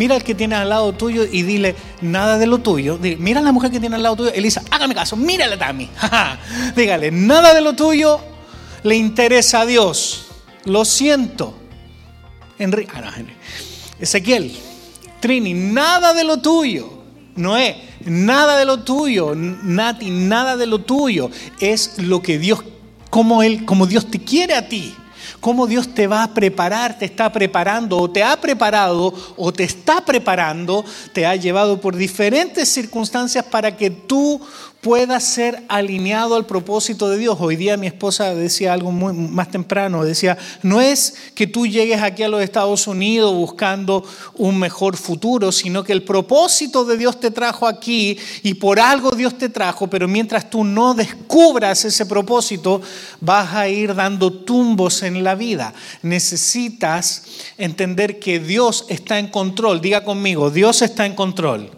mira al que tiene al lado tuyo y dile nada de lo tuyo. mira a la mujer que tiene al lado tuyo. Elisa, hágame caso, mírala Tami. Dígale, nada de lo tuyo le interesa a Dios. Lo siento. Enrique, ah, Ezequiel, Trini, nada de lo tuyo. Noé, nada de lo tuyo. Nati, nada de lo tuyo. Es lo que Dios, como Él, como Dios te quiere a ti cómo Dios te va a preparar, te está preparando o te ha preparado o te está preparando, te ha llevado por diferentes circunstancias para que tú pueda ser alineado al propósito de Dios. Hoy día mi esposa decía algo más temprano, decía, no es que tú llegues aquí a los Estados Unidos buscando un mejor futuro, sino que el propósito de Dios te trajo aquí y por algo Dios te trajo, pero mientras tú no descubras ese propósito, vas a ir dando tumbos en la vida. Necesitas entender que Dios está en control. Diga conmigo, Dios está en control.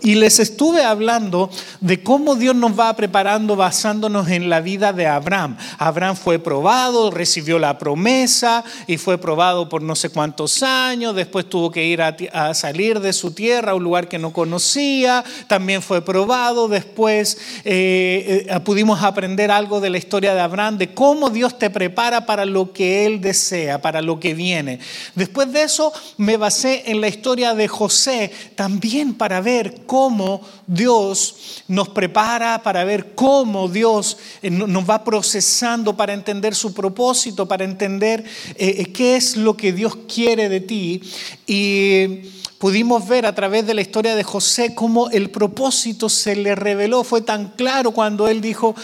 Y les estuve hablando de cómo Dios nos va preparando basándonos en la vida de Abraham. Abraham fue probado, recibió la promesa y fue probado por no sé cuántos años. Después tuvo que ir a, salir de su tierra a un lugar que no conocía. También fue probado. Después eh, eh, pudimos aprender algo de la historia de Abraham, de cómo Dios te prepara para lo que Él desea, para lo que viene. Después de eso me basé en la historia de José también para ver cómo Dios nos prepara para ver cómo Dios eh, nos va procesando para entender su propósito, para entender eh, eh, qué es lo que Dios quiere de ti. Y pudimos ver a través de la historia de José cómo el propósito se le reveló. Fue tan claro cuando él dijo,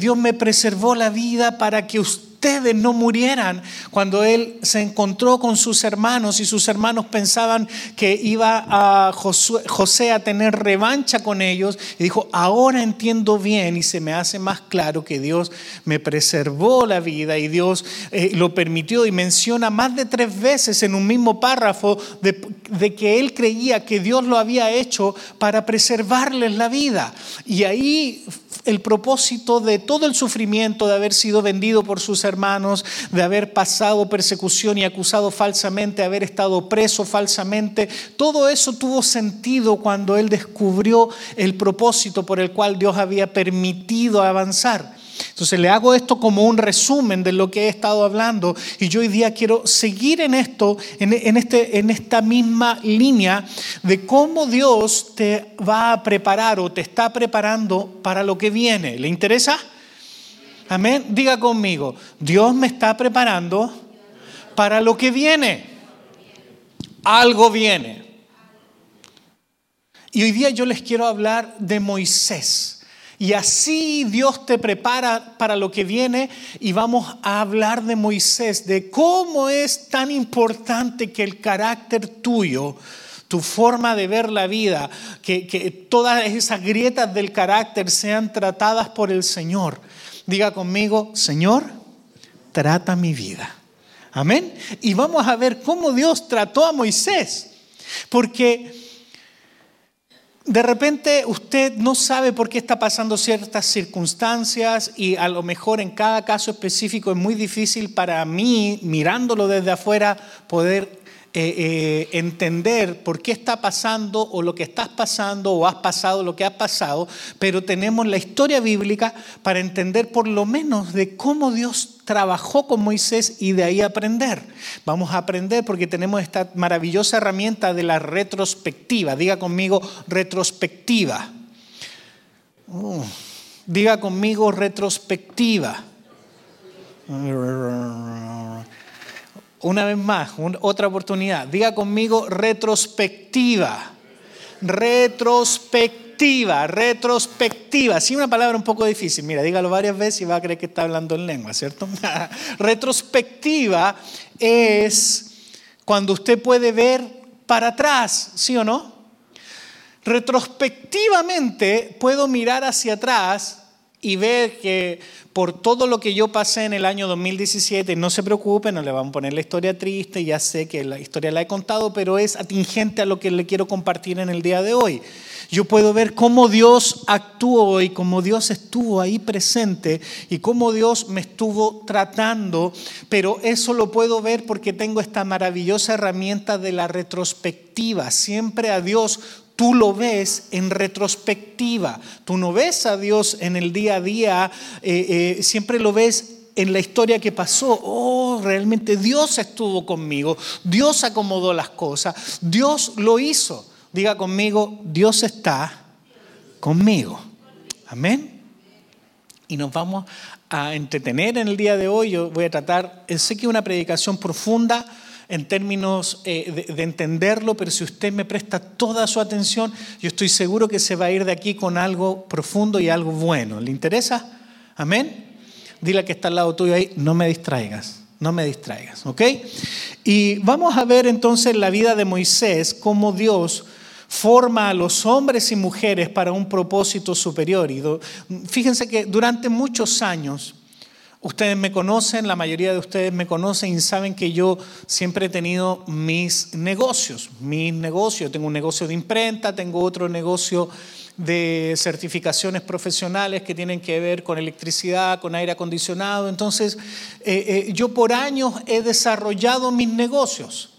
Dios me preservó la vida para que usted ustedes no murieran. Cuando él se encontró con sus hermanos y sus hermanos pensaban que iba a José a tener revancha con ellos, y dijo, ahora entiendo bien y se me hace más claro que Dios me preservó la vida y Dios eh, lo permitió y menciona más de tres veces en un mismo párrafo de, de que él creía que Dios lo había hecho para preservarles la vida. Y ahí el propósito de todo el sufrimiento de haber sido vendido por sus hermanos, de haber pasado persecución y acusado falsamente, de haber estado preso falsamente. Todo eso tuvo sentido cuando él descubrió el propósito por el cual Dios había permitido avanzar. Entonces le hago esto como un resumen de lo que he estado hablando y yo hoy día quiero seguir en esto, en, este, en esta misma línea de cómo Dios te va a preparar o te está preparando para lo que viene. ¿Le interesa? Amén. Diga conmigo, Dios me está preparando para lo que viene. Algo viene. Y hoy día yo les quiero hablar de Moisés. Y así Dios te prepara para lo que viene y vamos a hablar de Moisés, de cómo es tan importante que el carácter tuyo, tu forma de ver la vida, que, todas esas grietas del carácter sean tratadas por el Señor. Diga conmigo, Señor, trata mi vida. Amén. Y vamos a ver cómo Dios trató a Moisés. Porque de repente usted no sabe por qué está pasando ciertas circunstancias y a lo mejor en cada caso específico es muy difícil para mí, mirándolo desde afuera, poder eh, eh, entender por qué está pasando o lo que estás pasando o has pasado lo que has pasado, pero tenemos la historia bíblica para entender por lo menos de cómo Dios trabajó con Moisés y de ahí aprender. Vamos a aprender porque tenemos esta maravillosa herramienta de la retrospectiva. Diga conmigo retrospectiva. Uh, diga conmigo retrospectiva. Una vez más, otra oportunidad. Diga conmigo retrospectiva. Retrospectiva, retrospectiva. Sí, una palabra un poco difícil. Mira, dígalo varias veces y va a creer que está hablando en lengua, ¿cierto? retrospectiva es cuando usted puede ver para atrás, ¿sí o no? Retrospectivamente puedo mirar hacia atrás y ver que por todo lo que yo pasé en el año 2017, no se preocupen, no le vamos a poner la historia triste, ya sé que la historia la he contado, pero es atingente a lo que le quiero compartir en el día de hoy. Yo puedo ver cómo Dios actuó y cómo Dios estuvo ahí presente y cómo Dios me estuvo tratando, pero eso lo puedo ver porque tengo esta maravillosa herramienta de la retrospectiva. Siempre a Dios tú lo ves en retrospectiva. Tú no ves a Dios en el día a día, eh, eh, siempre lo ves en la historia que pasó. Oh, realmente Dios estuvo conmigo, Dios acomodó las cosas, Dios lo hizo. Diga conmigo, Dios está conmigo. Amén. Y nos vamos a entretener en el día de hoy. Yo voy a tratar, sé que una predicación profunda en términos eh, de, entenderlo, pero si usted me presta toda su atención, yo estoy seguro que se va a ir de aquí con algo profundo y algo bueno. ¿Le interesa? Amén. Dile que está al lado tuyo ahí, no me distraigas, no me distraigas, ¿ok? Y vamos a ver entonces la vida de Moisés, cómo Dios forma a los hombres y mujeres para un propósito superior. Y fíjense que durante muchos años, Ustedes me conocen, la mayoría de ustedes me conocen y saben que yo siempre he tenido mis negocios. Mis negocios, tengo un negocio de imprenta, tengo otro negocio de certificaciones profesionales que tienen que ver con electricidad, con aire acondicionado. Entonces, eh, eh, yo por años he desarrollado mis negocios.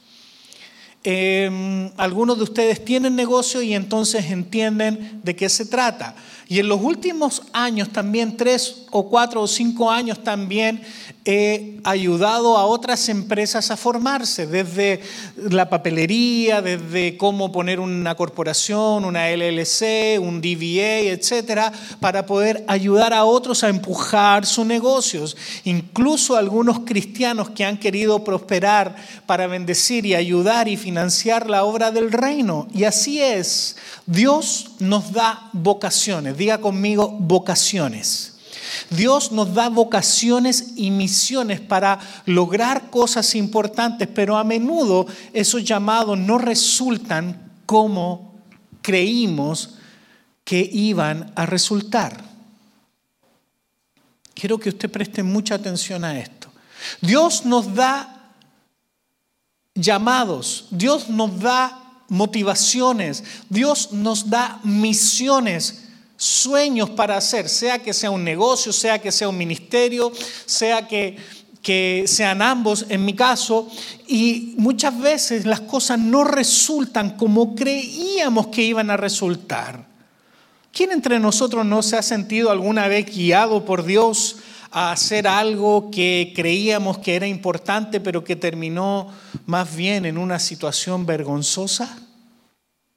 Em, algunos de ustedes tienen negocio y entonces entienden de qué se trata. Y en los últimos años también, tres o cuatro o cinco años también, he ayudado a otras empresas a formarse, desde la papelería, desde cómo poner una corporación, una LLC, un DBA, etcétera, para poder ayudar a otros a empujar sus negocios. Incluso algunos cristianos que han querido prosperar para bendecir y ayudar y financiar la obra del reino. Y así es, Dios nos da vocaciones. Diga conmigo vocaciones. Dios nos da vocaciones y misiones para lograr cosas importantes, pero a menudo esos llamados no resultan como creímos que iban a resultar. Quiero que usted preste mucha atención a esto. Dios nos da llamados, Dios nos da motivaciones, Dios nos da misiones sueños para hacer, sea que sea un negocio, sea que sea un ministerio, sea que, que sean ambos, en mi caso, y muchas veces las cosas no resultan como creíamos que iban a resultar. ¿Quién entre nosotros no se ha sentido alguna vez guiado por Dios a hacer algo que creíamos que era importante, pero que terminó más bien en una situación vergonzosa?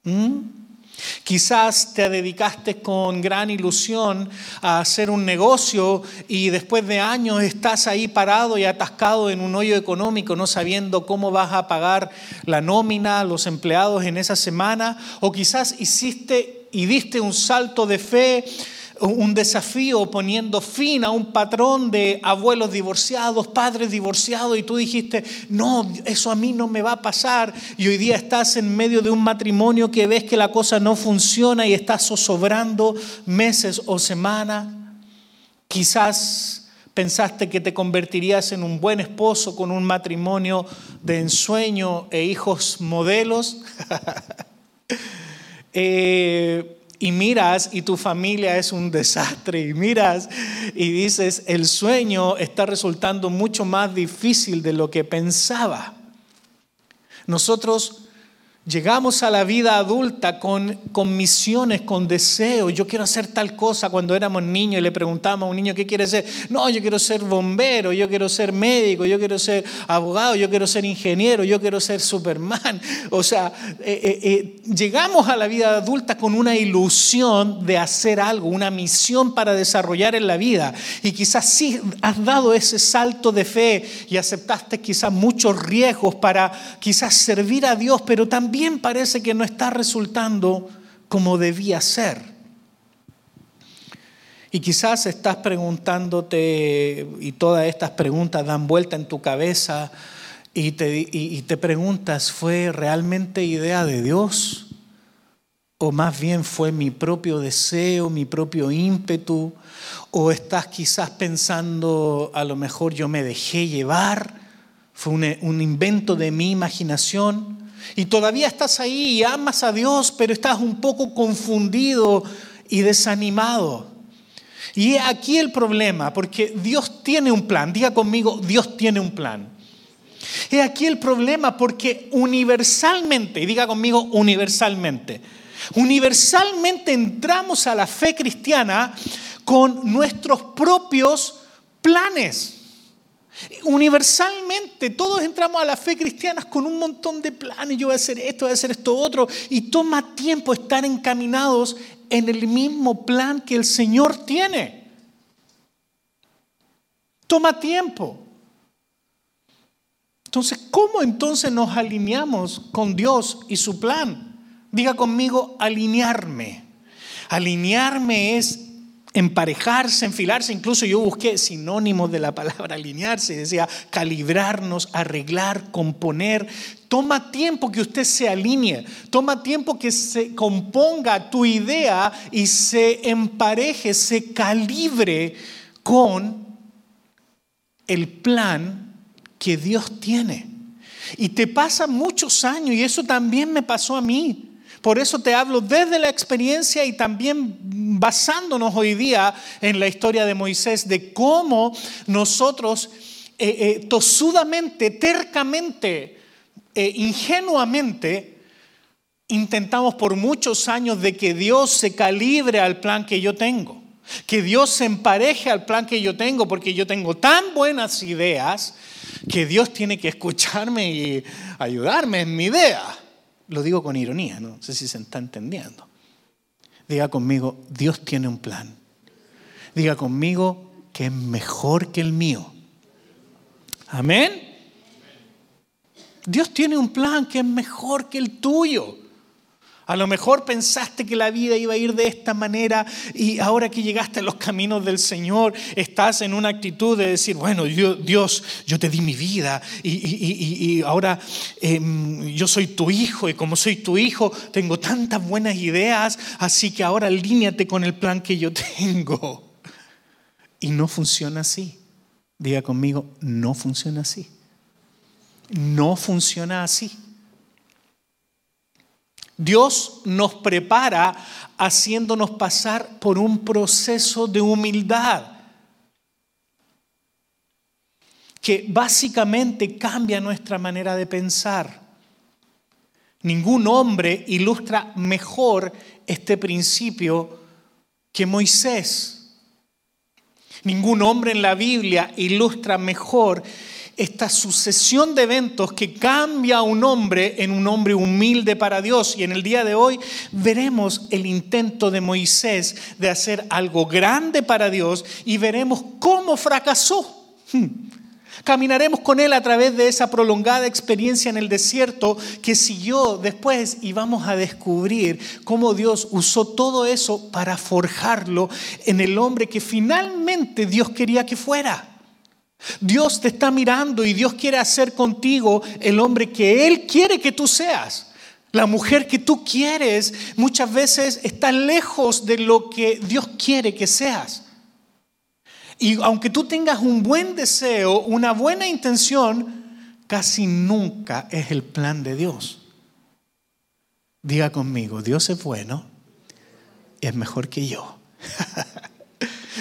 ¿Mm? Quizás te dedicaste con gran ilusión a hacer un negocio y después de años estás ahí parado y atascado en un hoyo económico, no sabiendo cómo vas a pagar la nómina, los empleados en esa semana. O quizás hiciste y diste un salto de fe un desafío poniendo fin a un patrón de abuelos divorciados, padres divorciados, y tú dijiste, no, eso a mí no me va a pasar, y hoy día estás en medio de un matrimonio que ves que la cosa no funciona y estás zozobrando meses o semanas, quizás pensaste que te convertirías en un buen esposo con un matrimonio de ensueño e hijos modelos. eh, y miras y tu familia es un desastre y miras y dices, el sueño está resultando mucho más difícil de lo que pensaba. Nosotros Llegamos a la vida adulta con, con, misiones, con deseos. Yo quiero hacer tal cosa. Cuando éramos niños y le preguntábamos a un niño qué quiere ser. No, yo quiero ser bombero, yo quiero ser médico, yo quiero ser abogado, yo quiero ser ingeniero, yo quiero ser Superman. O sea, eh, eh, eh, llegamos a la vida adulta con una ilusión de hacer algo, una misión para desarrollar en la vida. Y quizás sí has dado ese salto de fe y aceptaste quizás muchos riesgos para quizás servir a Dios, pero también parece que no está resultando como debía ser. Y quizás estás preguntándote, y todas estas preguntas dan vuelta en tu cabeza, y te, y te preguntas, ¿fue realmente idea de Dios? o más bien fue mi propio deseo, mi propio ímpetu, o estás quizás pensando, a lo mejor yo me dejé llevar, fue un, invento de mi imaginación, y todavía estás ahí y amas a Dios, pero estás un poco confundido y desanimado. Y aquí el problema, porque Dios tiene un plan, diga conmigo, Dios tiene un plan. Y aquí el problema, porque universalmente, y diga conmigo universalmente, Universalmente entramos a la fe cristiana con nuestros propios planes. Universalmente todos entramos a la fe cristiana con un montón de planes. Yo voy a hacer esto, voy a hacer esto otro. Y toma tiempo estar encaminados en el mismo plan que el Señor tiene. Toma tiempo. Entonces, ¿cómo entonces nos alineamos con Dios y su plan? Diga conmigo, alinearme. Alinearme es emparejarse, enfilarse. Incluso yo busqué sinónimos de la palabra alinearse. Decía calibrarnos, arreglar, componer. Toma tiempo que usted se alinee. Toma tiempo que se componga tu idea y se empareje, se calibre con el plan que Dios tiene. Y te pasa muchos años y eso también me pasó a mí. Por eso te hablo desde la experiencia y también basándonos hoy día en la historia de Moisés, de cómo nosotros eh, eh, tosudamente, tercamente, eh, ingenuamente, intentamos por muchos años de que Dios se calibre al plan que yo tengo, que Dios se empareje al plan que yo tengo, porque yo tengo tan buenas ideas que Dios tiene que escucharme y ayudarme en mi idea. Lo digo con ironía, no sé si se está entendiendo. Diga conmigo, Dios tiene un plan. Diga conmigo que es mejor que el mío. Amén. Dios tiene un plan que es mejor que el tuyo. A lo mejor pensaste que la vida iba a ir de esta manera y ahora que llegaste a los caminos del Señor estás en una actitud de decir, bueno, Dios, yo te di mi vida y, ahora em, yo soy tu hijo y como soy tu hijo tengo tantas buenas ideas, así que ahora alíñate con el plan que yo tengo. Y no funciona así. Diga conmigo, no funciona así. No funciona así. Dios nos prepara haciéndonos pasar por un proceso de humildad que básicamente cambia nuestra manera de pensar. Ningún hombre ilustra mejor este principio que Moisés. Ningún hombre en la Biblia ilustra mejor esta sucesión de eventos que cambia a un hombre en un hombre humilde para Dios. Y en el día de hoy veremos el intento de Moisés de hacer algo grande para Dios y veremos cómo fracasó. Hmm. Caminaremos con él a través de esa prolongada experiencia en el desierto que siguió después y vamos a descubrir cómo Dios usó todo eso para forjarlo en el hombre que finalmente Dios quería que fuera. Dios te está mirando y Dios quiere hacer contigo el hombre que Él quiere que tú seas. La mujer que tú quieres muchas veces está lejos de lo que Dios quiere que seas. Y aunque tú tengas un buen deseo, una buena intención, casi nunca es el plan de Dios. Diga conmigo, Dios es bueno, es mejor que yo.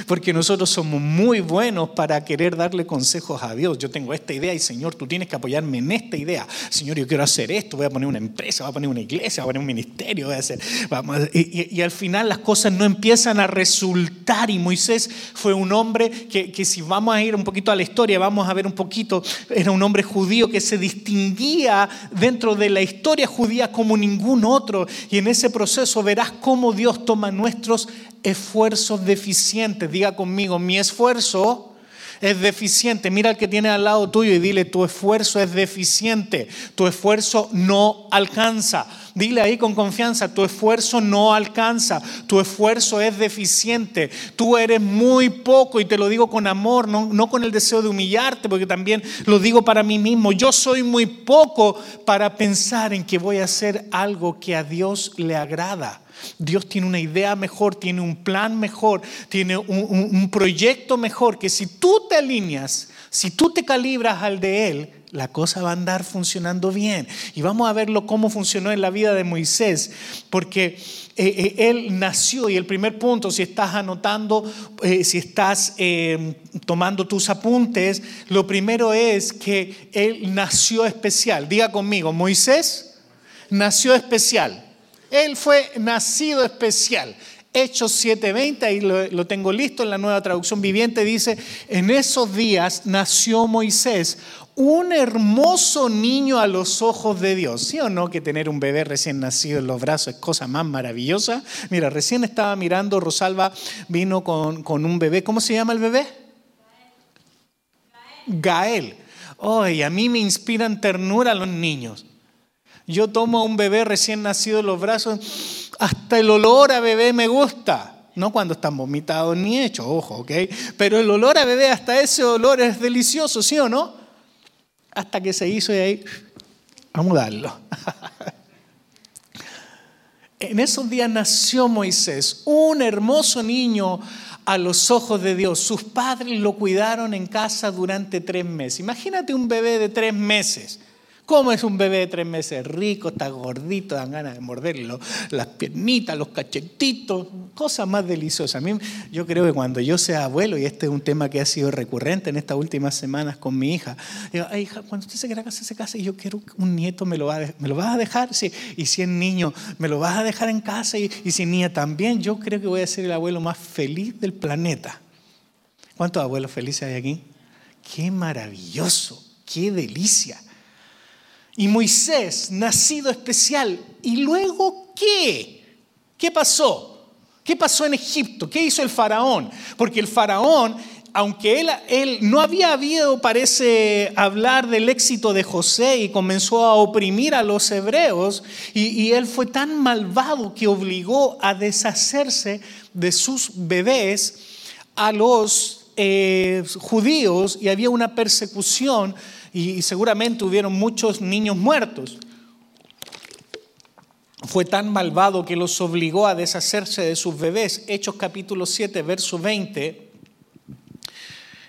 Porque nosotros somos muy buenos para querer darle consejos a Dios. Yo tengo esta idea y Señor, tú tienes que apoyarme en esta idea. Señor, yo quiero hacer esto, voy a poner una empresa, voy a poner una iglesia, voy a poner un ministerio, voy a hacer... y, al final las cosas no empiezan a resultar. Y Moisés fue un hombre que, que si vamos a ir un poquito a la historia, vamos a ver un poquito, era un hombre judío que se distinguía dentro de la historia judía como ningún otro. Y en ese proceso verás cómo Dios toma nuestros esfuerzos deficientes. Diga conmigo, mi esfuerzo es deficiente. Mira al que tiene al lado tuyo y dile, tu esfuerzo es deficiente, tu esfuerzo no alcanza. Dile ahí con confianza, tu esfuerzo no alcanza, tu esfuerzo es deficiente, tú eres muy poco y te lo digo con amor, no, no con el deseo de humillarte, porque también lo digo para mí mismo, yo soy muy poco para pensar en que voy a hacer algo que a Dios le agrada. Dios tiene una idea mejor, tiene un plan mejor, tiene un, proyecto mejor, que si tú te alineas, si tú te calibras al de Él, la cosa va a andar funcionando bien. Y vamos a verlo cómo funcionó en la vida de Moisés, porque eh, eh, él nació y el primer punto, si estás anotando, eh, si estás tomando tus apuntes, lo primero es que él nació especial. Diga conmigo, Moisés nació especial. Él fue nacido especial. Hechos 7:20, ahí lo, tengo listo en la nueva traducción viviente, dice, en esos días nació Moisés, un hermoso niño a los ojos de Dios. ¿Sí o no que tener un bebé recién nacido en los brazos es cosa más maravillosa? Mira, recién estaba mirando, Rosalba vino con, un bebé. ¿Cómo se llama el bebé? Gael. Gael. a mí me inspiran ternura los niños. Yo tomo a un bebé recién nacido en los brazos, hasta el olor a bebé me gusta. No cuando están vomitados ni hechos, ojo, ¿ok? Pero el olor a bebé, hasta ese olor es delicioso, ¿sí o no? hasta que se hizo y ahí, vamos a darlo. En esos días nació Moisés, un hermoso niño a los ojos de Dios. Sus padres lo cuidaron en casa durante tres meses. Imagínate un bebé de tres meses ¿Cómo es un bebé de tres meses? Rico, está gordito, dan ganas de morderlo, las piernitas, los cachetitos, cosas más deliciosas. A mí, yo creo que cuando yo sea abuelo, y este es un tema que ha sido recurrente en estas últimas semanas con mi hija, digo, Ay, hija, cuando usted se quiera casar, se casa y yo quiero que un nieto, ¿me lo, va a, ¿me lo vas a dejar? Sí. Y si es niño, ¿me lo vas a dejar en casa? Y, y si es niña también, yo creo que voy a ser el abuelo más feliz del planeta. ¿Cuántos abuelos felices hay aquí? Qué maravilloso, qué delicia. Y Moisés, nacido especial. ¿Y luego qué? ¿Qué pasó? ¿Qué pasó en Egipto? ¿Qué hizo el faraón? Porque el faraón, aunque él, él no había habido, parece, hablar del éxito de José y comenzó a oprimir a los hebreos, y, él fue tan malvado que obligó a deshacerse de sus bebés a los eh, judíos y había una persecución y seguramente hubieron muchos niños muertos. Fue tan malvado que los obligó a deshacerse de sus bebés. Hechos capítulo 7, verso 20.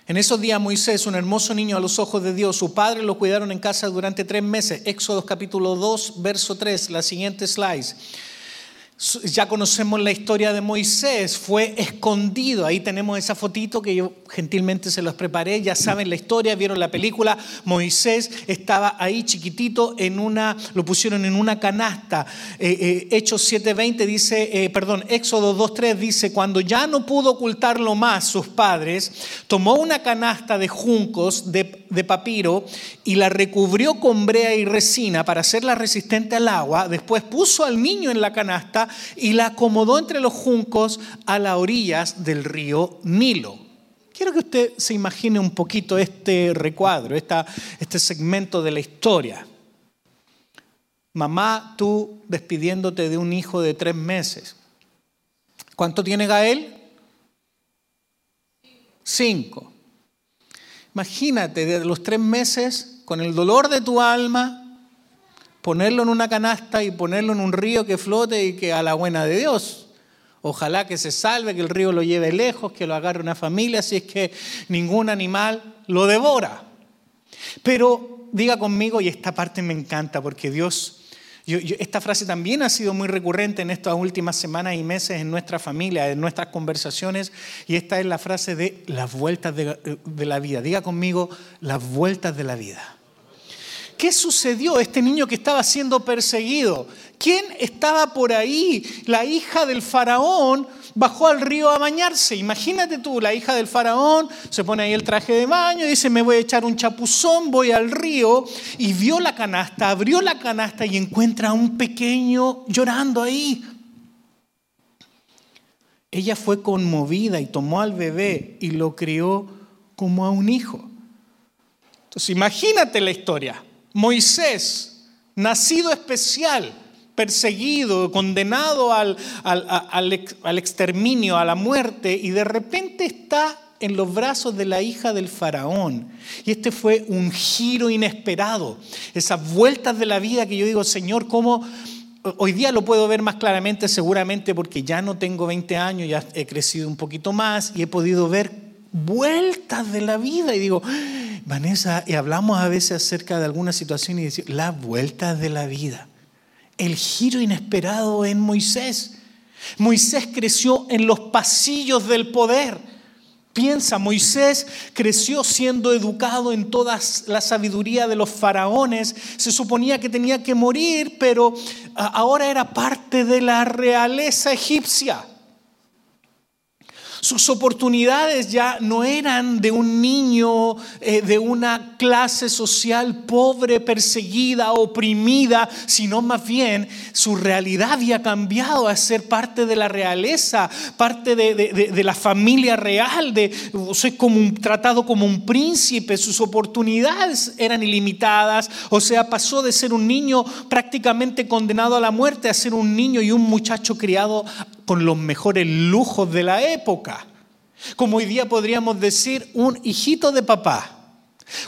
En esos días Moisés, un hermoso niño a los ojos de Dios, su padre lo cuidaron en casa durante tres meses. Éxodo capítulo 2, verso 3, la siguiente slide. Ya conocemos la historia de Moisés, fue escondido. Ahí tenemos esa fotito que yo gentilmente se los preparé. Ya saben la historia, vieron la película. Moisés estaba ahí chiquitito en una, lo pusieron en una canasta. Eh, eh, Hechos 7:20 dice, eh, perdón, Éxodo 2:3 dice, cuando ya no pudo ocultarlo más sus padres, tomó una canasta de juncos de, de papiro y la recubrió con brea y resina para hacerla resistente al agua. Después puso al niño en la canasta y la acomodó entre los juncos a las orillas del río Nilo. Quiero que usted se imagine un poquito este recuadro, este segmento de la historia. Mamá, tú despidiéndote de un hijo de tres meses. ¿Cuánto tiene Gael? Cinco. Imagínate, desde los tres meses, con el dolor de tu alma, ponerlo en una canasta y ponerlo en un río que flote y que a la buena de Dios. Ojalá que se salve, que el río lo lleve lejos, que lo agarre una familia, si es que ningún animal lo devora. Pero diga conmigo, y esta parte me encanta porque Dios, esta frase también ha sido muy recurrente en estas últimas semanas y meses en nuestra familia, en nuestras conversaciones, y esta es la frase de las vueltas de la vida. Diga conmigo, las vueltas de la vida. ¿Qué sucedió? Este niño que estaba siendo perseguido. ¿Quién estaba por ahí? La hija del faraón bajó al río a bañarse. Imagínate tú, la hija del faraón se pone ahí el traje de baño y dice, me voy a echar un chapuzón, voy al río. Y vio la canasta, abrió la canasta y encuentra a un pequeño llorando ahí. Ella fue conmovida y tomó al bebé y lo crió como a un hijo. Entonces imagínate la historia. Moisés, nacido especial, perseguido, condenado al, al, exterminio, a la muerte, y de repente está en los brazos de la hija del faraón. Y este fue un giro inesperado. Esas vueltas de la vida que yo digo, Señor, ¿cómo hoy día lo puedo ver más claramente seguramente porque ya no tengo 20 años, ya he crecido un poquito más y he podido ver vueltas de la vida y digo, Vanessa, y hablamos a veces acerca de alguna situación y decimos, las vueltas de la vida, el giro inesperado en Moisés. Moisés creció en los pasillos del poder. Piensa, Moisés creció siendo educado en toda la sabiduría de los faraones. Se suponía que tenía que morir, pero ahora era parte de la realeza egipcia. Sus oportunidades ya no eran de un niño eh, de una clase social pobre, perseguida, oprimida, sino más bien su realidad había cambiado a ser parte de la realeza, parte de, la familia real, de soy tratado como un príncipe, sus oportunidades eran ilimitadas, o sea, pasó de ser un niño prácticamente condenado a la muerte a ser un niño y un muchacho criado con los mejores lujos de la época. Como hoy día podríamos decir un hijito de papá.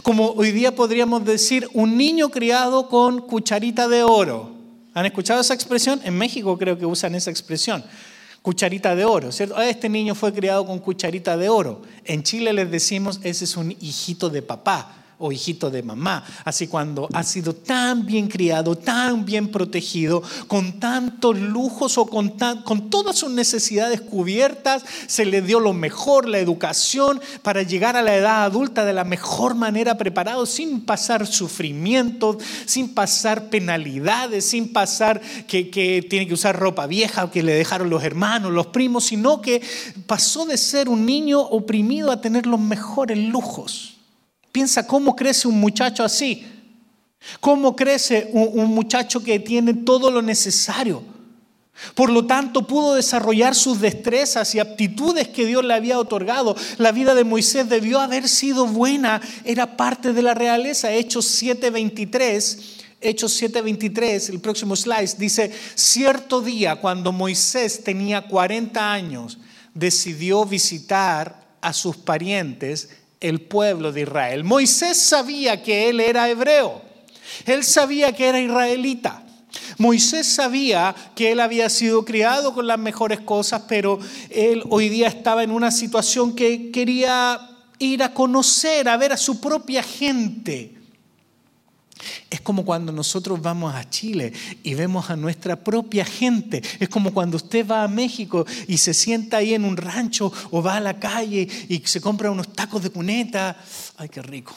Como hoy día podríamos decir un niño criado con cucharita de oro. ¿Han escuchado esa expresión? En México creo que usan esa expresión. Cucharita de oro, ¿cierto? Ah, este niño fue criado con cucharita de oro. En Chile les decimos, ese es un hijito de papá o hijito de mamá. Así cuando ha sido tan bien criado, tan bien protegido, con tantos lujos o con, con todas sus necesidades cubiertas, se le dio lo mejor, la educación, para llegar a la edad adulta de la mejor manera preparado, sin pasar sufrimientos, sin pasar penalidades, sin pasar que, que tiene que usar ropa vieja o que le dejaron los hermanos, los primos, sino que pasó de ser un niño oprimido a tener los mejores lujos. Piensa cómo crece un muchacho así. ¿Cómo crece un, muchacho que tiene todo lo necesario? Por lo tanto, pudo desarrollar sus destrezas y aptitudes que Dios le había otorgado. La vida de Moisés debió haber sido buena, era parte de la realeza. Hechos 7:23, Hechos 7:23, el próximo slide, dice, cierto día cuando Moisés tenía 40 años, decidió visitar a sus parientes el pueblo de Israel. Moisés sabía que él era hebreo. Él sabía que era israelita. Moisés sabía que él había sido criado con las mejores cosas, pero él hoy día estaba en una situación que quería ir a conocer, a ver a su propia gente. Es como cuando nosotros vamos a Chile y vemos a nuestra propia gente. Es como cuando usted va a México y se sienta ahí en un rancho o va a la calle y se compra unos tacos de cuneta. Ay, qué rico.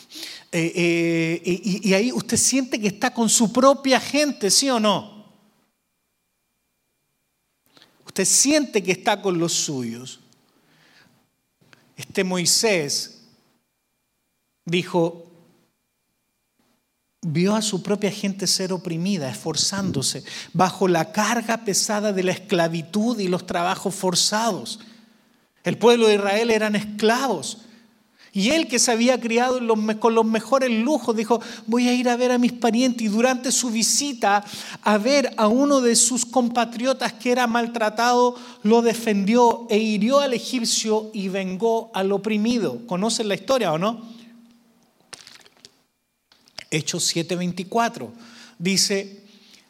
Eh, eh, y, y ahí usted siente que está con su propia gente, ¿sí o no? Usted siente que está con los suyos. Este Moisés dijo, vio a su propia gente ser oprimida, esforzándose bajo la carga pesada de la esclavitud y los trabajos forzados. El pueblo de Israel eran esclavos. Y él que se había criado con los mejores lujos, dijo, voy a ir a ver a mis parientes. Y durante su visita a ver a uno de sus compatriotas que era maltratado, lo defendió e hirió al egipcio y vengó al oprimido. ¿Conocen la historia o no? Hechos 7:24. Dice,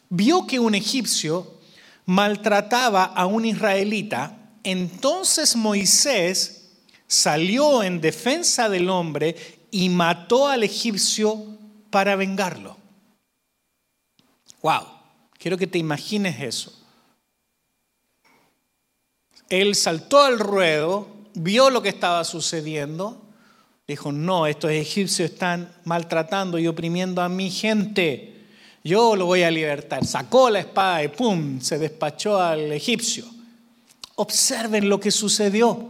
vio que un egipcio maltrataba a un israelita, entonces Moisés salió en defensa del hombre y mató al egipcio para vengarlo. Wow, quiero que te imagines eso. Él saltó al ruedo, vio lo que estaba sucediendo, Dijo, no, estos egipcios están maltratando y oprimiendo a mi gente. Yo lo voy a libertar. Sacó la espada y ¡pum! se despachó al egipcio. Observen lo que sucedió.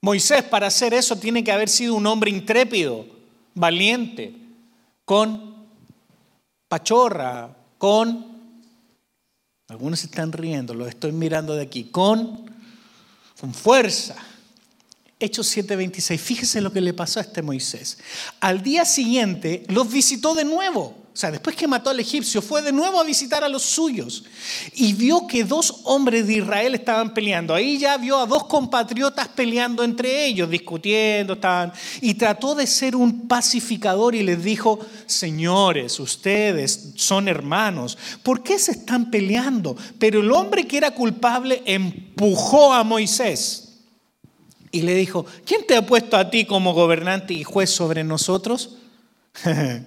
Moisés para hacer eso tiene que haber sido un hombre intrépido, valiente, con pachorra, con... Algunos están riendo, lo estoy mirando de aquí, con, con fuerza. Hechos 7:26. Fíjese lo que le pasó a este Moisés. Al día siguiente los visitó de nuevo o sea, después que mató al egipcio, fue de nuevo a visitar a los suyos y vio que dos hombres de Israel estaban peleando. Ahí ya vio a dos compatriotas peleando entre ellos, discutiendo, estaban, y trató de ser un pacificador y les dijo, señores, ustedes son hermanos, ¿por qué se están peleando? Pero el hombre que era culpable empujó a Moisés y le dijo, ¿quién te ha puesto a ti como gobernante y juez sobre nosotros?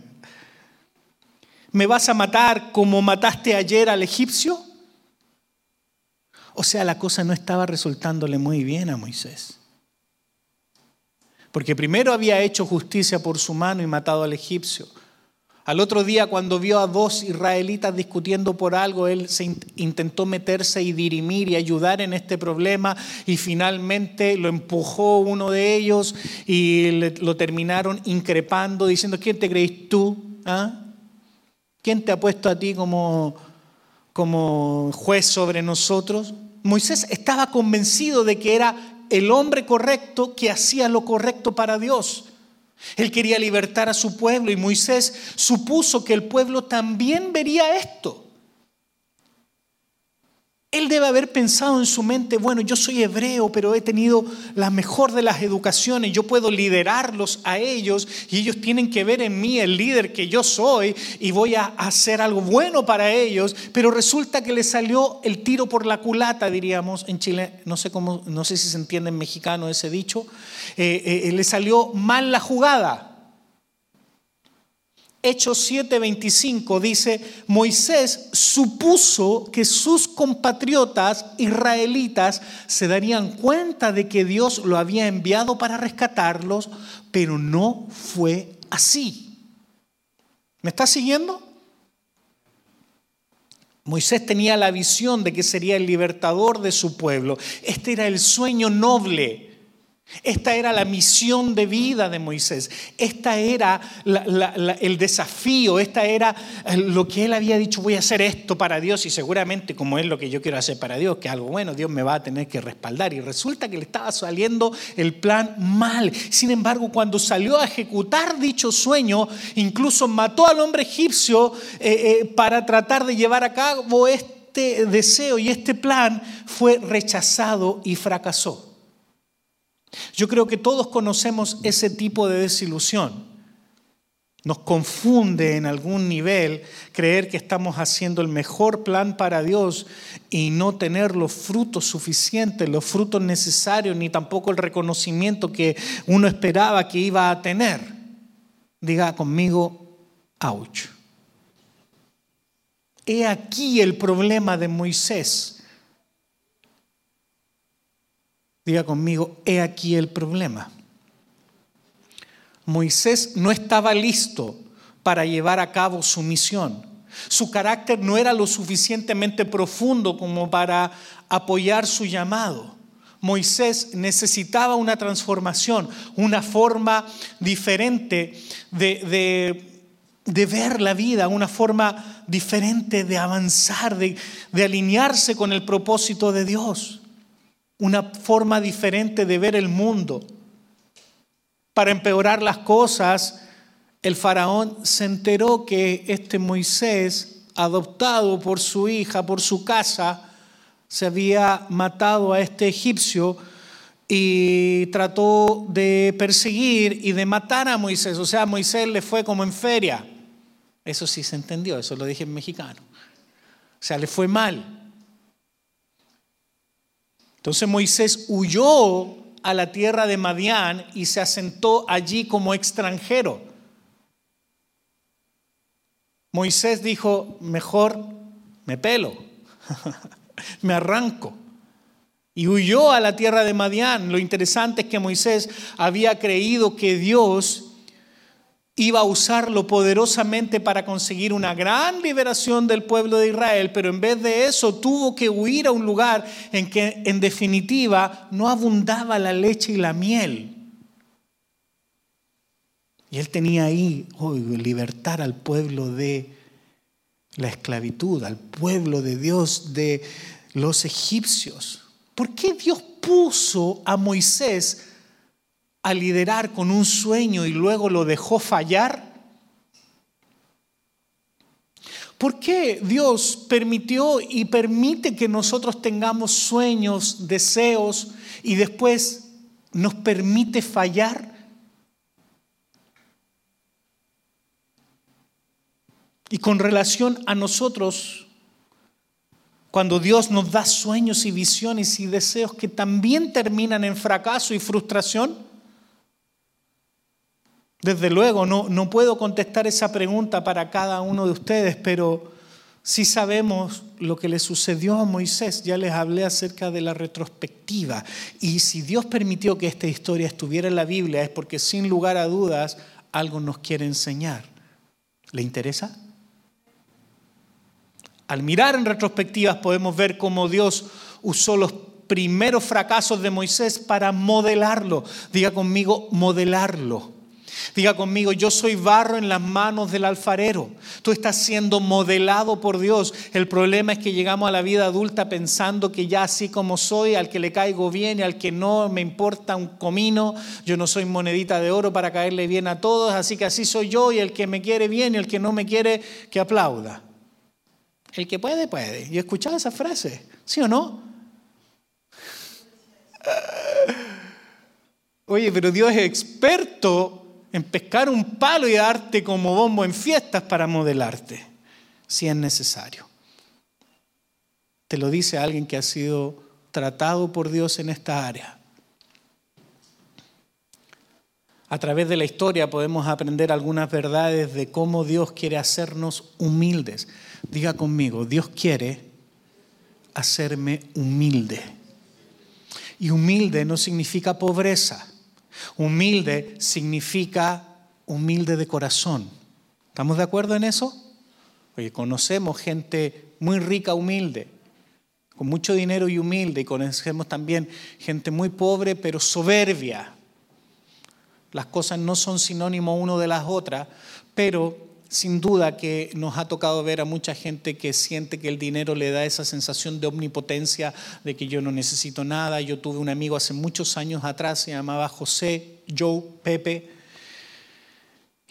¿Me vas a matar como mataste ayer al egipcio? O sea, la cosa no estaba resultándole muy bien a Moisés. Porque primero había hecho justicia por su mano y matado al egipcio. Al otro día, cuando vio a dos israelitas discutiendo por algo, él se intentó meterse y dirimir y ayudar en este problema y finalmente lo empujó uno de ellos y lo terminaron increpando, diciendo, ¿quién te crees tú? ¿Ah? ¿Quién te ha puesto a ti como, como juez sobre nosotros? Moisés estaba convencido de que era el hombre correcto que hacía lo correcto para Dios. Él quería libertar a su pueblo y Moisés supuso que el pueblo también vería esto. Él debe haber pensado en su mente, bueno, yo soy hebreo, pero he tenido la mejor de las educaciones, yo puedo liderarlos a ellos y ellos tienen que ver en mí el líder que yo soy y voy a hacer algo bueno para ellos, pero resulta que le salió el tiro por la culata, diríamos en Chile, no sé cómo, no sé si se entiende en mexicano ese dicho, eh, eh, le salió mal la jugada. Hechos 7:25 dice, Moisés supuso que sus compatriotas israelitas se darían cuenta de que Dios lo había enviado para rescatarlos, pero no fue así. ¿Me está siguiendo? Moisés tenía la visión de que sería el libertador de su pueblo. Este era el sueño noble esta era la misión de vida de Moisés. Esta era el desafío. Esta era eh, lo que él había dicho, voy a hacer esto para Dios y seguramente como es lo que yo quiero hacer para Dios, que algo bueno, Dios me va a tener que respaldar. Y resulta que le estaba saliendo el plan mal. Sin embargo, cuando salió a ejecutar dicho sueño, incluso mató al hombre egipcio eh, eh, para tratar de llevar a cabo este deseo y este plan, fue rechazado y fracasó. Yo creo que todos conocemos ese tipo de desilusión. Nos confunde en algún nivel creer que estamos haciendo el mejor plan para Dios y no tener los frutos suficientes, los frutos necesarios, ni tampoco el reconocimiento que uno esperaba que iba a tener. Diga conmigo, ouch. He aquí el problema de Moisés Diga conmigo, he aquí el problema. Moisés no estaba listo para llevar a cabo su misión. Su carácter no era lo suficientemente profundo como para apoyar su llamado. Moisés necesitaba una transformación, una forma diferente de, ver la vida, una forma diferente de avanzar, de alinearse con el propósito de Dios una forma diferente de ver el mundo. Para empeorar las cosas, el faraón se enteró que este Moisés, adoptado por su hija, por su casa, se había matado a este egipcio y trató de perseguir y de matar a Moisés. O sea, Moisés le fue como en feria. Eso sí se entendió, eso lo dije en mexicano. O sea, le fue mal. Entonces Moisés huyó a la tierra de Madián y se asentó allí como extranjero. Moisés dijo, mejor me pelo, me arranco. Y huyó a la tierra de Madián. Lo interesante es que Moisés había creído que Dios iba a usarlo poderosamente para conseguir una gran liberación del pueblo de Israel, pero en vez de eso tuvo que huir a un lugar en que en definitiva no abundaba la leche y la miel. Y él tenía ahí, oh, libertar al pueblo de la esclavitud, al pueblo de Dios de los egipcios. ¿Por qué Dios puso a Moisés a liderar con un sueño y luego lo dejó fallar? ¿Por qué Dios permitió y permite que nosotros tengamos sueños, deseos y después nos permite fallar? Y con relación a nosotros, cuando Dios nos da sueños y visiones y deseos que también terminan en fracaso y frustración, desde luego no, no puedo contestar esa pregunta para cada uno de ustedes, pero sí sabemos lo que le sucedió a Moisés. Ya les hablé acerca de la retrospectiva. Y si Dios permitió que esta historia estuviera en la Biblia es porque sin lugar a dudas algo nos quiere enseñar. ¿Le interesa? Al mirar en retrospectivas podemos ver cómo Dios usó los primeros fracasos de Moisés para modelarlo. Diga conmigo, modelarlo. Diga conmigo, yo soy barro en las manos del alfarero. Tú estás siendo modelado por Dios. El problema es que llegamos a la vida adulta pensando que ya así como soy, al que le caigo bien y al que no me importa un comino, yo no soy monedita de oro para caerle bien a todos, así que así soy yo y el que me quiere bien y el que no me quiere, que aplauda. El que puede, puede. Yo he escuchado esa frase, ¿sí o no? Oye, pero Dios es experto en pescar un palo y darte como bombo en fiestas para modelarte, si es necesario. Te lo dice alguien que ha sido tratado por Dios en esta área. A través de la historia podemos aprender algunas verdades de cómo Dios quiere hacernos humildes. Diga conmigo, Dios quiere hacerme humilde. Y humilde no significa pobreza. Humilde significa humilde de corazón. ¿Estamos de acuerdo en eso? Conocemos gente muy rica, humilde, con mucho dinero y humilde, y conocemos también gente muy pobre, pero soberbia. Las cosas no son sinónimo uno de las otras, pero sin duda que nos ha tocado ver a mucha gente que siente que el dinero le da esa sensación de omnipotencia, de que yo no necesito nada. Yo tuve un amigo hace muchos años atrás, se llamaba José, Joe, Pepe,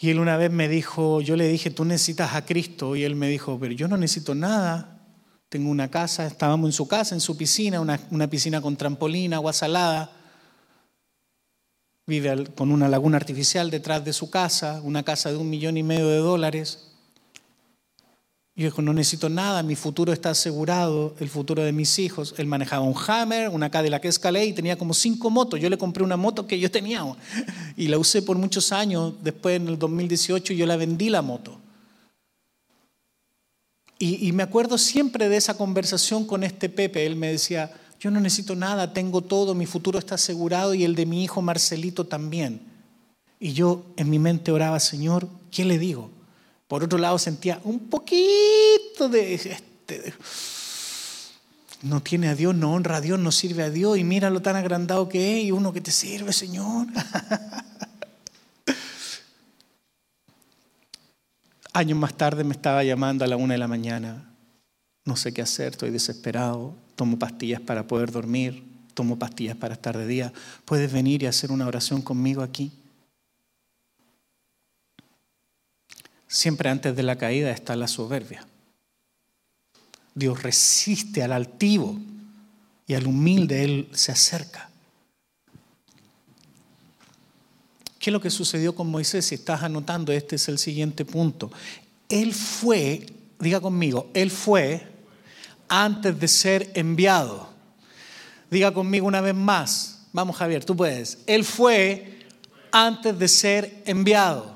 y él una vez me dijo, yo le dije, tú necesitas a Cristo, y él me dijo, pero yo no necesito nada. Tengo una casa, estábamos en su casa, en su piscina, una, piscina con trampolín, agua salada vive con una laguna artificial detrás de su casa, una casa de un millón y medio de dólares. Y dijo, no necesito nada, mi futuro está asegurado, el futuro de mis hijos. Él manejaba un Hammer, una Cadillac Escalade y tenía como cinco motos. Yo le compré una moto que yo tenía y la usé por muchos años. Después, en el 2018, yo la vendí la moto. Y, y me acuerdo siempre de esa conversación con este Pepe. Él me decía, yo no necesito nada, tengo todo, mi futuro está asegurado y el de mi hijo Marcelito también. Y yo en mi mente oraba, Señor, ¿qué le digo? Por otro lado sentía un poquito de... Este, no tiene a Dios, no honra a Dios, no sirve a Dios y mira lo tan agrandado que es y uno que te sirve, Señor. Años más tarde me estaba llamando a la una de la mañana. No sé qué hacer, estoy desesperado tomo pastillas para poder dormir, tomo pastillas para estar de día. ¿Puedes venir y hacer una oración conmigo aquí? Siempre antes de la caída está la soberbia. Dios resiste al altivo y al humilde Él se acerca. ¿Qué es lo que sucedió con Moisés? Si estás anotando, este es el siguiente punto. Él fue, diga conmigo, Él fue antes de ser enviado. Diga conmigo una vez más. Vamos Javier, tú puedes. Él fue antes de ser enviado.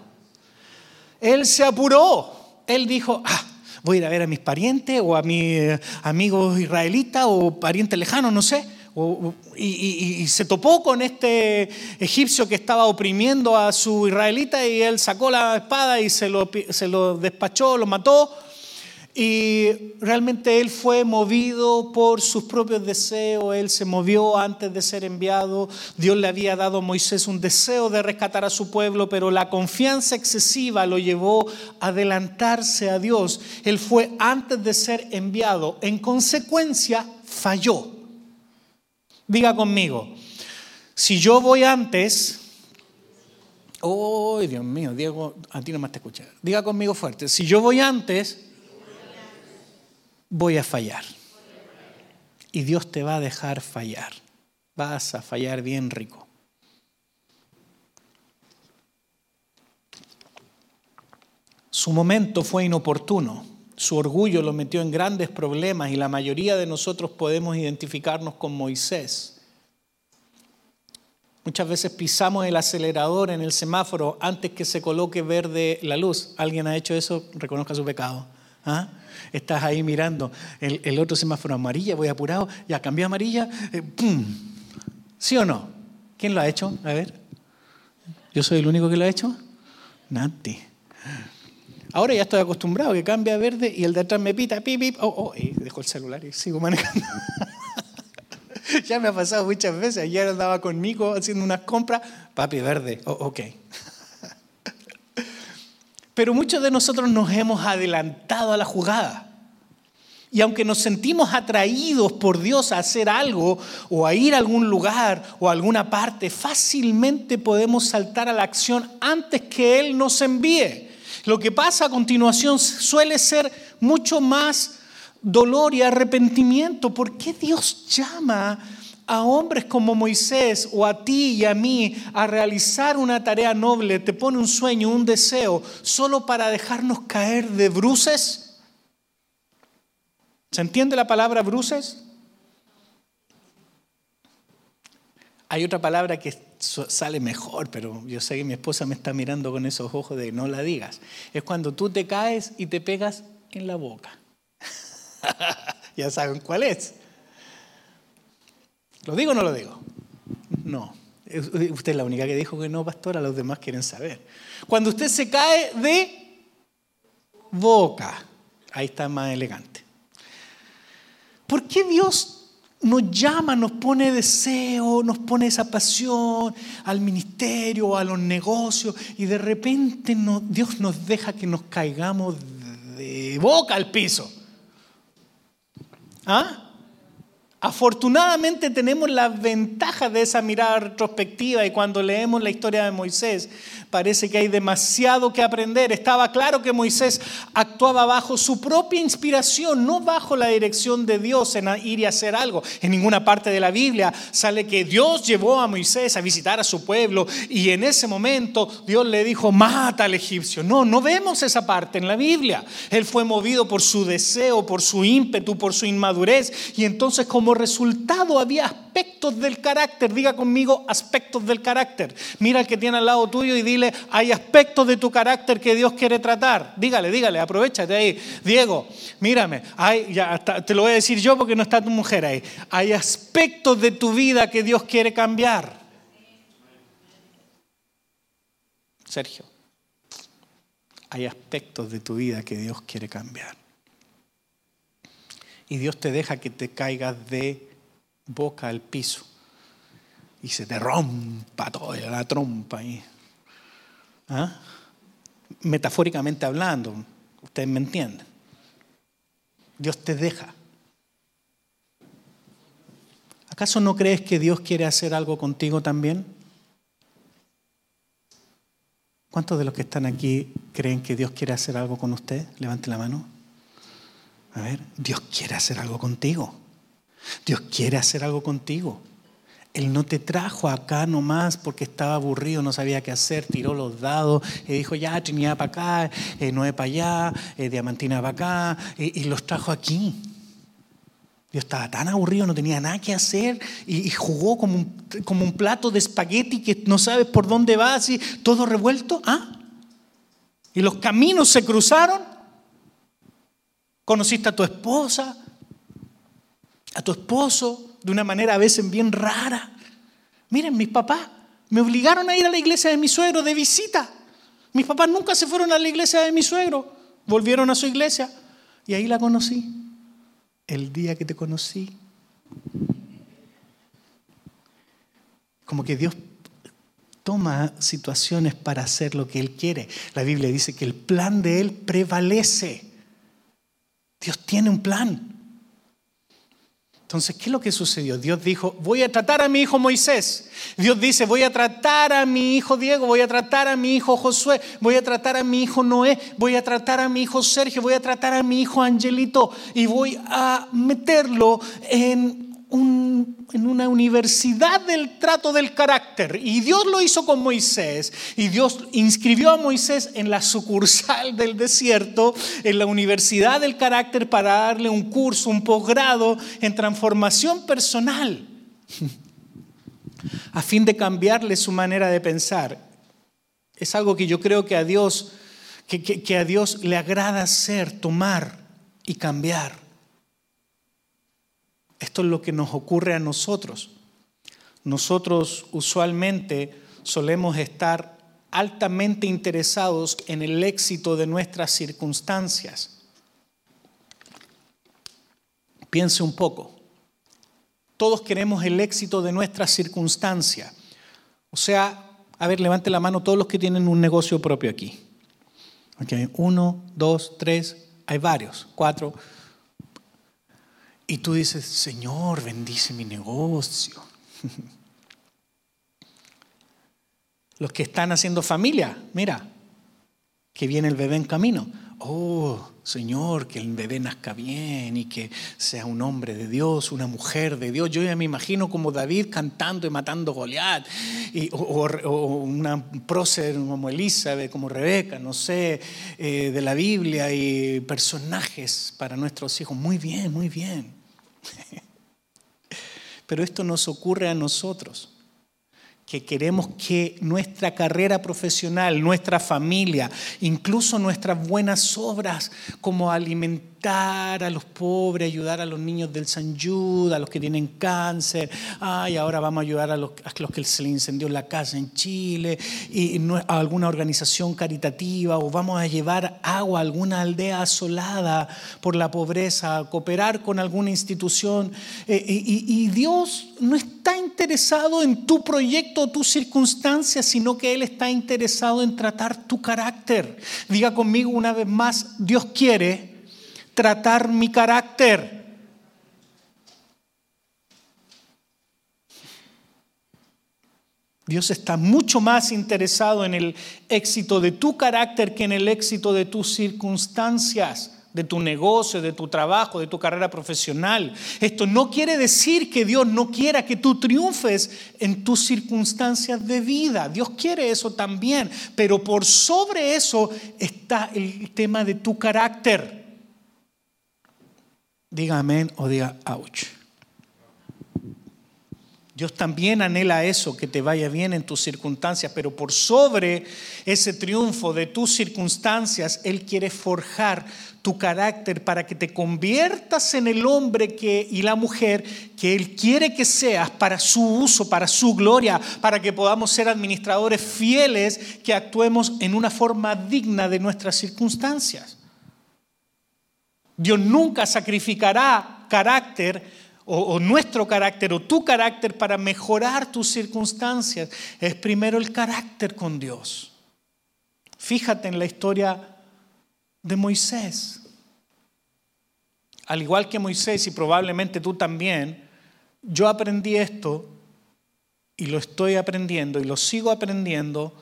Él se apuró. Él dijo, ah, voy a ir a ver a mis parientes o a mis amigos israelitas o parientes lejanos, no sé. y, se topó con este egipcio que estaba oprimiendo a su israelita y él sacó la espada y se lo, se lo despachó, lo mató y realmente él fue movido por sus propios deseos, él se movió antes de ser enviado, Dios le había dado a Moisés un deseo de rescatar a su pueblo, pero la confianza excesiva lo llevó a adelantarse a Dios. Él fue antes de ser enviado, en consecuencia falló. Diga conmigo, si yo voy antes, oh Dios mío, Diego, a ti no más te escucha. Diga conmigo fuerte, si yo voy antes, voy a fallar. Y Dios te va a dejar fallar. Vas a fallar bien rico. Su momento fue inoportuno. Su orgullo lo metió en grandes problemas y la mayoría de nosotros podemos identificarnos con Moisés. Muchas veces pisamos el acelerador en el semáforo antes que se coloque verde la luz. ¿Alguien ha hecho eso? Reconozca su pecado. ¿Ah? Estás ahí mirando el, otro semáforo amarilla, voy apurado, ya cambié amarilla, eh. ¿Sí o no? ¿Quién lo ha hecho? A ver. ¿Yo soy el único que lo ha hecho? Nati. Ahora ya estoy acostumbrado que cambia a verde y el de atrás me pita, pip, oh, oh, dejo el celular y sigo manejando. ya me ha pasado muchas veces. Ayer andaba conmigo haciendo unas compras, papi, verde, oh, ok. Pero muchos de nosotros nos hemos adelantado a la jugada. Y aunque nos sentimos atraídos por Dios a hacer algo o a ir a algún lugar o a alguna parte, fácilmente podemos saltar a la acción antes que Él nos envíe. Lo que pasa a continuación suele ser mucho más dolor y arrepentimiento. ¿Por qué Dios llama a hombres como Moisés o a ti y a mí a realizar una tarea noble? Te pone un sueño, un deseo, solo para dejarnos caer de bruces. ¿Se entiende la palabra bruces? Hay otra palabra que sale mejor, pero yo sé que mi esposa me está mirando con esos ojos de no la digas. Es cuando tú te caes y te pegas en la boca. ya saben cuál es. ¿Lo digo o no lo digo? No. Usted es la única que dijo que no, pastora, los demás quieren saber. Cuando usted se cae de boca, ahí está más elegante. ¿Por qué Dios nos llama, nos pone deseo, nos pone esa pasión al ministerio, a los negocios, y de repente Dios nos deja que nos caigamos de boca al piso. ¿Ah? Afortunadamente tenemos la ventaja de esa mirada retrospectiva y cuando leemos la historia de Moisés parece que hay demasiado que aprender. Estaba claro que Moisés actuaba bajo su propia inspiración, no bajo la dirección de Dios en ir y hacer algo. En ninguna parte de la Biblia sale que Dios llevó a Moisés a visitar a su pueblo y en ese momento Dios le dijo, mata al egipcio. No, no vemos esa parte en la Biblia. Él fue movido por su deseo, por su ímpetu, por su inmadurez y entonces como resultado había aspectos del carácter. Diga conmigo aspectos del carácter. Mira al que tiene al lado tuyo y dile, hay aspectos de tu carácter que Dios quiere tratar. Dígale, dígale, aprovechate ahí. Diego, mírame, ya, te lo voy a decir yo porque no está tu mujer ahí. Hay aspectos de tu vida que Dios quiere cambiar. Sergio, hay aspectos de tu vida que Dios quiere cambiar y Dios te deja que te caigas de boca al piso y se te rompa toda la trompa ahí. ¿Ah? Metafóricamente hablando, ustedes me entienden. Dios te deja. ¿Acaso no crees que Dios quiere hacer algo contigo también? ¿Cuántos de los que están aquí creen que Dios quiere hacer algo con usted? Levante la mano. A ver, Dios quiere hacer algo contigo. Dios quiere hacer algo contigo. Él no te trajo acá nomás porque estaba aburrido, no sabía qué hacer, tiró los dados y dijo, ya, Trinidad para acá, eh, Noé para allá, eh, Diamantina para acá, y, los trajo aquí. Dios estaba tan aburrido, no tenía nada que hacer y, jugó como un, plato de espagueti que no sabes por dónde va, así, todo revuelto. ¿ah? Y los caminos se cruzaron Conociste a tu esposa, a tu esposo, de una manera a veces bien rara. Miren, mis papás me obligaron a ir a la iglesia de mi suegro de visita. Mis papás nunca se fueron a la iglesia de mi suegro, volvieron a su iglesia y ahí la conocí. El día que te conocí. Como que Dios toma situaciones para hacer lo que Él quiere. La Biblia dice que el plan de Él prevalece. Dios tiene un plan. Entonces, ¿qué es lo que sucedió? Dios dijo, voy a tratar a mi hijo Moisés. Dios dice, voy a tratar a mi hijo Diego, voy a tratar a mi hijo Josué, voy a tratar a mi hijo Noé, voy a tratar a mi hijo Sergio, voy a tratar a mi hijo Angelito y voy a meterlo en en una universidad del trato del carácter. Y Dios lo hizo con Moisés. Y Dios inscribió a Moisés en la sucursal del desierto, en la universidad del carácter, para darle un curso, un posgrado en transformación personal, a fin de cambiarle su manera de pensar. Es algo que yo creo que a Dios, que, que a Dios le agrada hacer, tomar y cambiar. Esto es lo que nos ocurre a nosotros. Nosotros usualmente solemos estar altamente interesados en el éxito de nuestras circunstancias. Piense un poco. Todos queremos el éxito de nuestras circunstancias. O sea, a ver, levante la mano todos los que tienen un negocio propio aquí. Uno, dos, tres, hay varios, cuatro. Y tú dices, Señor, bendice mi negocio. Los que están haciendo familia, mira, que viene el bebé en camino. Oh, Señor, que el bebé nazca bien y que sea un hombre de Dios, una mujer de Dios. Yo ya me imagino como David cantando y matando Goliat, y, o, una prócer como Elizabeth, como Rebeca, no sé, eh, de la Biblia y personajes para nuestros hijos. Muy bien, muy bien. Pero esto nos ocurre a nosotros, que queremos que nuestra carrera profesional, nuestra familia, incluso nuestras buenas obras como alimentar, a los pobres, ayudar a los niños del San Jude, a los que tienen cáncer. Ay, ahora vamos a ayudar a los, que se le incendió la casa en Chile, y a alguna organización caritativa, o vamos a llevar agua a alguna aldea asolada por la pobreza, a cooperar con alguna institución. Eh, y, y Dios no está interesado en tu proyecto o tus circunstancias, sino que Él está interesado en tratar tu carácter. Diga conmigo una vez más, Dios quiere tratar mi carácter. Dios está mucho más interesado en el éxito de tu carácter que en el éxito de tus circunstancias, de tu negocio, de tu trabajo, de tu carrera profesional. Esto no quiere decir que Dios no quiera que tú triunfes en tus circunstancias de vida. Dios quiere eso también, pero por sobre eso está el tema de tu carácter. Diga amén o diga ouch. Dios también anhela eso, que te vaya bien en tus circunstancias, pero por sobre ese triunfo de tus circunstancias, Él quiere forjar tu carácter para que te conviertas en el hombre que, y la mujer que Él quiere que seas para su uso, para su gloria, para que podamos ser administradores fieles, que actuemos en una forma digna de nuestras circunstancias. Dios nunca sacrificará carácter o, nuestro carácter o tu carácter para mejorar tus circunstancias. Es primero el carácter con Dios. Fíjate en la historia de Moisés. Al igual que Moisés y probablemente tú también, yo aprendí esto y lo estoy aprendiendo y lo sigo aprendiendo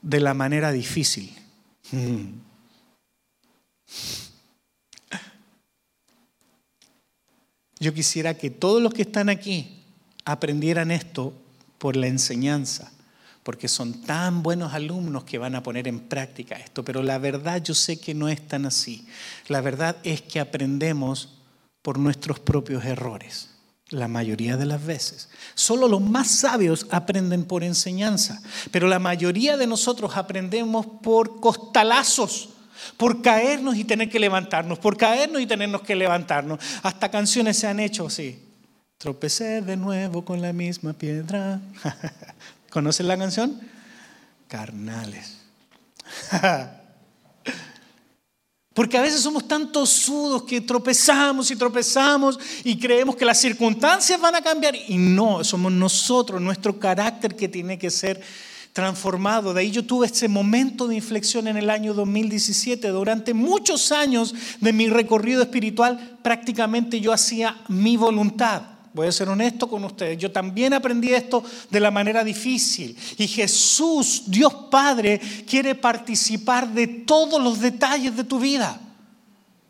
de la manera difícil. Yo quisiera que todos los que están aquí aprendieran esto por la enseñanza, porque son tan buenos alumnos que van a poner en práctica esto, pero la verdad yo sé que no es tan así. La verdad es que aprendemos por nuestros propios errores, la mayoría de las veces. Solo los más sabios aprenden por enseñanza, pero la mayoría de nosotros aprendemos por costalazos por caernos y tener que levantarnos, por caernos y tenernos que levantarnos. Hasta canciones se han hecho así. Tropecé de nuevo con la misma piedra. ¿Conocen la canción? Carnales. Porque a veces somos tan tosudos que tropezamos y tropezamos y creemos que las circunstancias van a cambiar. Y no, somos nosotros, nuestro carácter que tiene que ser transformado. De ahí yo tuve ese momento de inflexión en el año 2017. Durante muchos años de mi recorrido espiritual, prácticamente yo hacía mi voluntad. Voy a ser honesto con ustedes. Yo también aprendí esto de la manera difícil. Y Jesús, Dios Padre, quiere participar de todos los detalles de tu vida.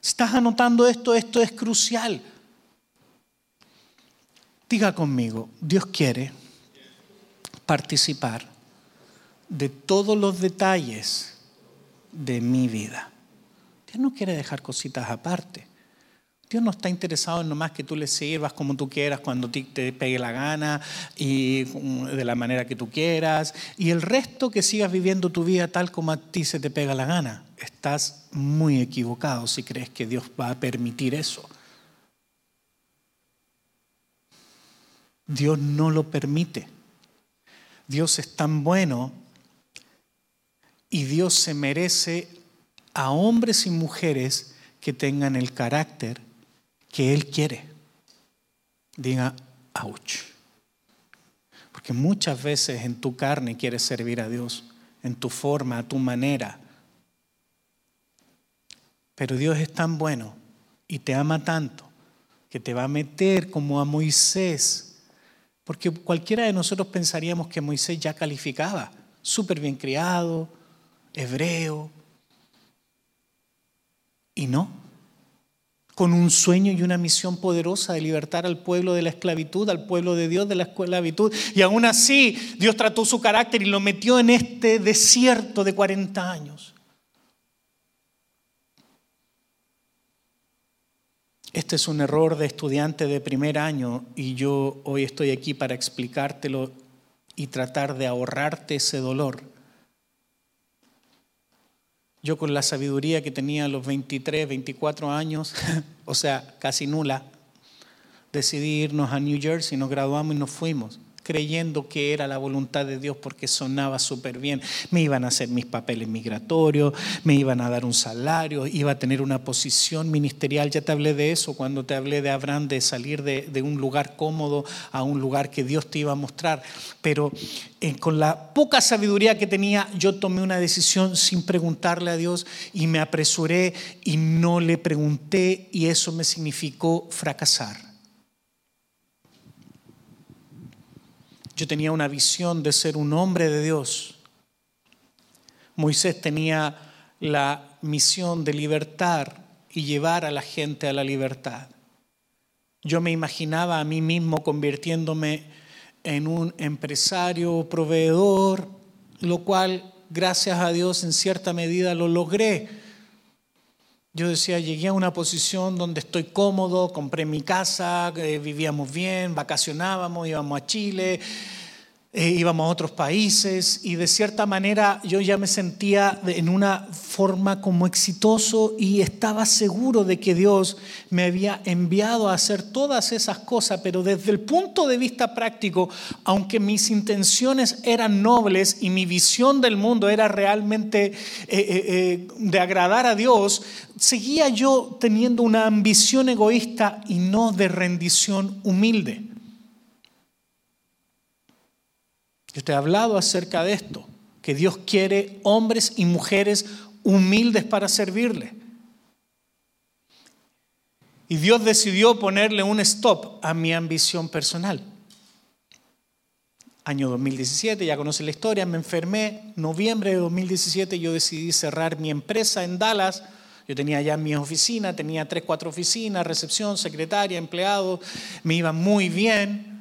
¿Estás anotando esto? Esto es crucial. Diga conmigo, Dios quiere participar de todos los detalles de mi vida. Dios no quiere dejar cositas aparte. Dios no está interesado en nomás que tú le sirvas como tú quieras, cuando te pegue la gana y de la manera que tú quieras. Y el resto que sigas viviendo tu vida tal como a ti se te pega la gana. Estás muy equivocado si crees que Dios va a permitir eso. Dios no lo permite. Dios es tan bueno y Dios se merece a hombres y mujeres que tengan el carácter que Él quiere. Diga, ouch. Porque muchas veces en tu carne quieres servir a Dios, en tu forma, a tu manera. Pero Dios es tan bueno y te ama tanto que te va a meter como a Moisés. Porque cualquiera de nosotros pensaríamos que Moisés ya calificaba, súper bien criado, hebreo. Y no, con un sueño y una misión poderosa de libertar al pueblo de la esclavitud, al pueblo de Dios de la esclavitud. Y aún así Dios trató su carácter y lo metió en este desierto de 40 años. Este es un error de estudiante de primer año y yo hoy estoy aquí para explicártelo y tratar de ahorrarte ese dolor. Yo con la sabiduría que tenía a los 23, 24 años, o sea, casi nula, decidí irnos a New Jersey, nos graduamos y nos fuimos creyendo que era la voluntad de Dios porque sonaba súper bien. Me iban a hacer mis papeles migratorios, me iban a dar un salario, iba a tener una posición ministerial. Ya te hablé de eso cuando te hablé de Abraham, de salir de, un lugar cómodo a un lugar que Dios te iba a mostrar. Pero eh, con la poca sabiduría que tenía, yo tomé una decisión sin preguntarle a Dios y me apresuré y no le pregunté y eso me significó fracasar. Yo tenía una visión de ser un hombre de Dios. Moisés tenía la misión de libertar y llevar a la gente a la libertad. Yo me imaginaba a mí mismo convirtiéndome en un empresario, proveedor, lo cual, gracias a Dios, en cierta medida lo logré. Yo decía, llegué a una posición donde estoy cómodo, compré mi casa, eh, vivíamos bien, vacacionábamos, íbamos a Chile, eh, íbamos a otros países y de cierta manera yo ya me sentía en una forma como exitoso y estaba seguro de que Dios me había enviado a hacer todas esas cosas, pero desde el punto de vista práctico, aunque mis intenciones eran nobles y mi visión del mundo era realmente eh, eh, de agradar a Dios, seguía yo teniendo una ambición egoísta y no de rendición humilde. Yo te he hablado acerca de esto, que Dios quiere hombres y mujeres humildes para servirle. Y Dios decidió ponerle un stop a mi ambición personal. Año 2017, ya conoce la historia, me enfermé. Noviembre de 2017 yo decidí cerrar mi empresa en Dallas. Yo tenía ya mi oficina, tenía tres, cuatro oficinas, recepción, secretaria, empleado, me iba muy bien.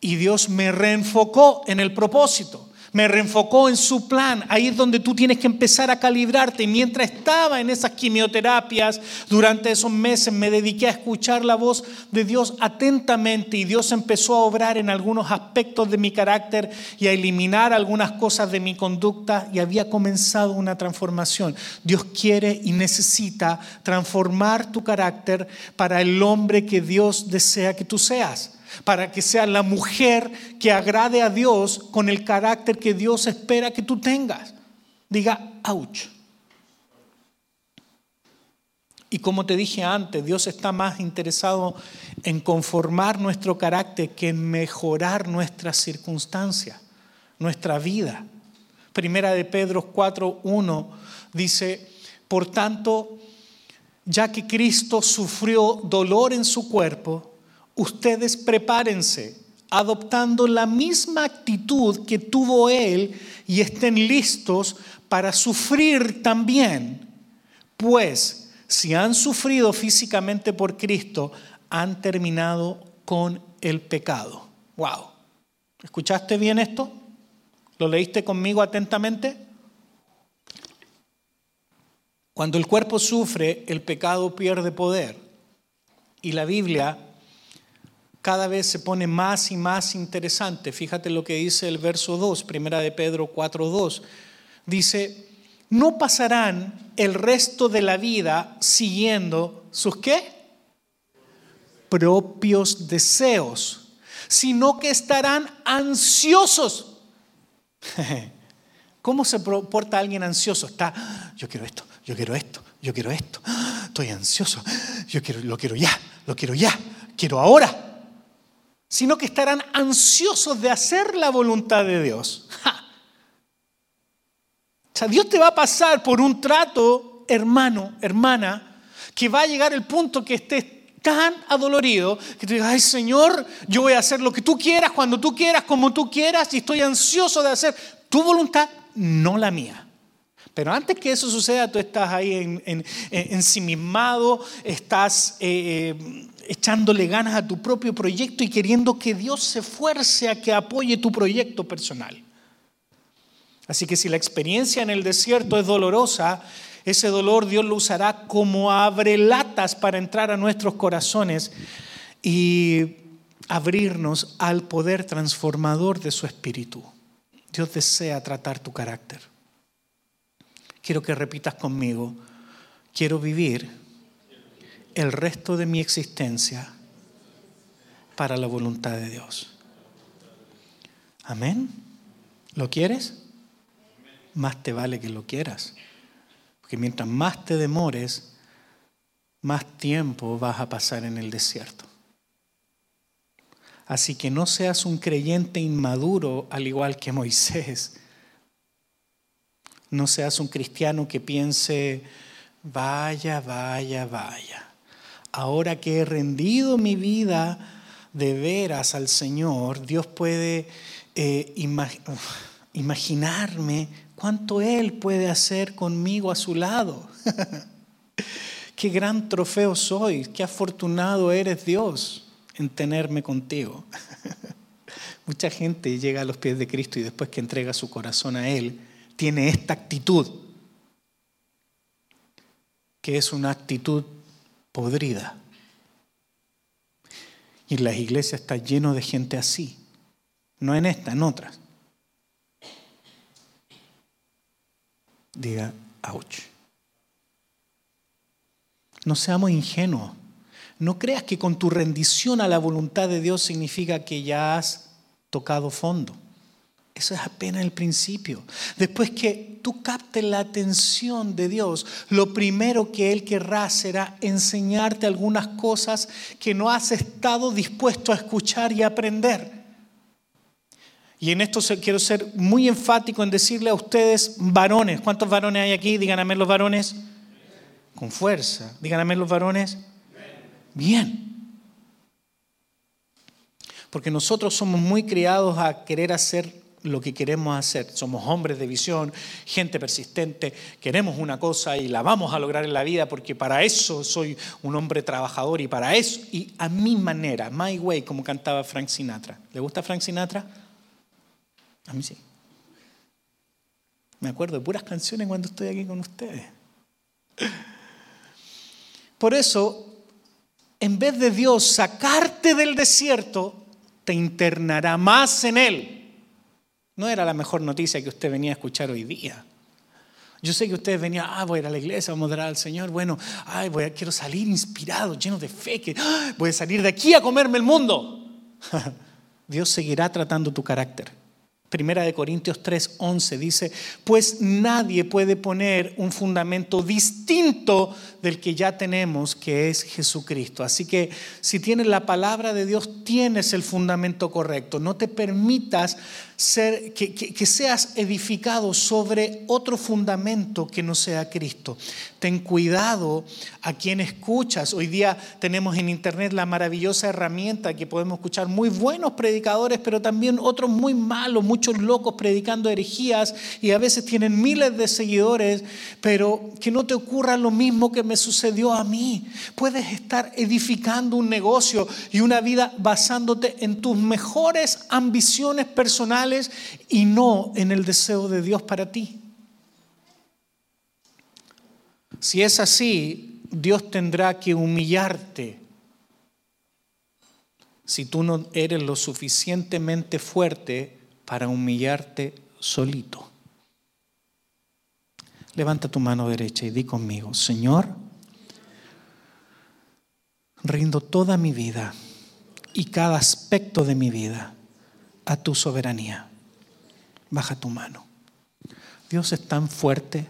Y Dios me reenfocó en el propósito, me reenfocó en su plan. Ahí es donde tú tienes que empezar a calibrarte. mientras estaba en esas quimioterapias, durante esos meses me dediqué a escuchar la voz de Dios atentamente y Dios empezó a obrar en algunos aspectos de mi carácter y a eliminar algunas cosas de mi conducta y había comenzado una transformación. Dios quiere y necesita transformar tu carácter para el hombre que Dios desea que tú seas para que sea la mujer que agrade a Dios con el carácter que Dios espera que tú tengas. Diga, ouch. Y como te dije antes, Dios está más interesado en conformar nuestro carácter que en mejorar nuestras circunstancias. nuestra vida. Primera de Pedro 4.1 dice, por tanto, ya que Cristo sufrió dolor en su cuerpo, ustedes prepárense adoptando la misma actitud que tuvo Él y estén listos para sufrir también. Pues si han sufrido físicamente por Cristo, han terminado con el pecado. Wow. ¿Escuchaste bien esto? ¿Lo leíste conmigo atentamente? Cuando el cuerpo sufre, el pecado pierde poder. Y la Biblia cada vez se pone más y más interesante. Fíjate lo que dice el verso 2, primera de Pedro 4:2. Dice, "No pasarán el resto de la vida siguiendo sus qué? propios deseos, sino que estarán ansiosos." ¿Cómo se porta alguien ansioso? Está, yo quiero esto, yo quiero esto, yo quiero esto. Estoy ansioso. Yo quiero, lo quiero ya, lo quiero ya, quiero ahora sino que estarán ansiosos de hacer la voluntad de Dios. O sea, Dios te va a pasar por un trato, hermano, hermana, que va a llegar el punto que estés tan adolorido que te digas, ay Señor, yo voy a hacer lo que tú quieras, cuando tú quieras, como tú quieras, y estoy ansioso de hacer tu voluntad, no la mía. Pero antes que eso suceda, tú estás ahí en, ensimismado, estás eh, eh, echándole ganas a tu propio proyecto y queriendo que Dios se esfuerce a que apoye tu proyecto personal. Así que si la experiencia en el desierto es dolorosa, ese dolor Dios lo usará como abre latas para entrar a nuestros corazones y abrirnos al poder transformador de su espíritu. Dios desea tratar tu carácter. Quiero que repitas conmigo, quiero vivir el resto de mi existencia para la voluntad de Dios. Amén. ¿Lo quieres? Más te vale que lo quieras. Porque mientras más te demores, más tiempo vas a pasar en el desierto. Así que no seas un creyente inmaduro al igual que Moisés. No seas un cristiano que piense, vaya, vaya, vaya ahora que he rendido mi vida de veras al Señor, Dios puede eh, imaginarme cuánto Él puede hacer conmigo a su lado. qué gran trofeo soy, qué afortunado eres Dios en tenerme contigo. Mucha gente llega a los pies de Cristo y después que entrega su corazón a Él, tiene esta actitud, que es una actitud podrida. Y las iglesias está lleno de gente así. No en esta, en otras. Diga, ouch. No seamos ingenuos. No creas que con tu rendición a la voluntad de Dios significa que ya has tocado fondo. Eso es apenas el principio. Después que tú captes la atención de Dios, lo primero que Él querrá será enseñarte algunas cosas que no has estado dispuesto a escuchar y aprender. Y en esto quiero ser muy enfático en decirle a ustedes, varones, ¿cuántos varones hay aquí? Díganme los varones. Con fuerza. Díganme los varones. Bien. Porque nosotros somos muy criados a querer hacer lo que queremos hacer. Somos hombres de visión, gente persistente, queremos una cosa y la vamos a lograr en la vida porque para eso soy un hombre trabajador y para eso, y a mi manera, my way, como cantaba Frank Sinatra. ¿Le gusta Frank Sinatra? A mí sí. Me acuerdo de puras canciones cuando estoy aquí con ustedes. Por eso, en vez de Dios sacarte del desierto, te internará más en Él no era la mejor noticia que usted venía a escuchar hoy día. Yo sé que ustedes venían, ah, voy a ir a la iglesia, vamos a al Señor. Bueno, ay, voy a, quiero salir inspirado, lleno de fe, que ah, voy a salir de aquí a comerme el mundo. Dios seguirá tratando tu carácter. Primera de Corintios 3, 11 dice, pues nadie puede poner un fundamento distinto del que ya tenemos, que es Jesucristo. Así que si tienes la palabra de Dios, tienes el fundamento correcto. No te permitas ser, que, que seas edificado sobre otro fundamento que no sea Cristo. Ten cuidado a quien escuchas. Hoy día tenemos en internet la maravillosa herramienta que podemos escuchar muy buenos predicadores, pero también otros muy malos, muchos locos predicando herejías y a veces tienen miles de seguidores, pero que no te ocurra lo mismo que me sucedió a mí. Puedes estar edificando un negocio y una vida basándote en tus mejores ambiciones personales y no en el deseo de Dios para ti. Si es así, Dios tendrá que humillarte si tú no eres lo suficientemente fuerte para humillarte solito. Levanta tu mano derecha y di conmigo, Señor, rindo toda mi vida y cada aspecto de mi vida a tu soberanía. Baja tu mano. Dios es tan fuerte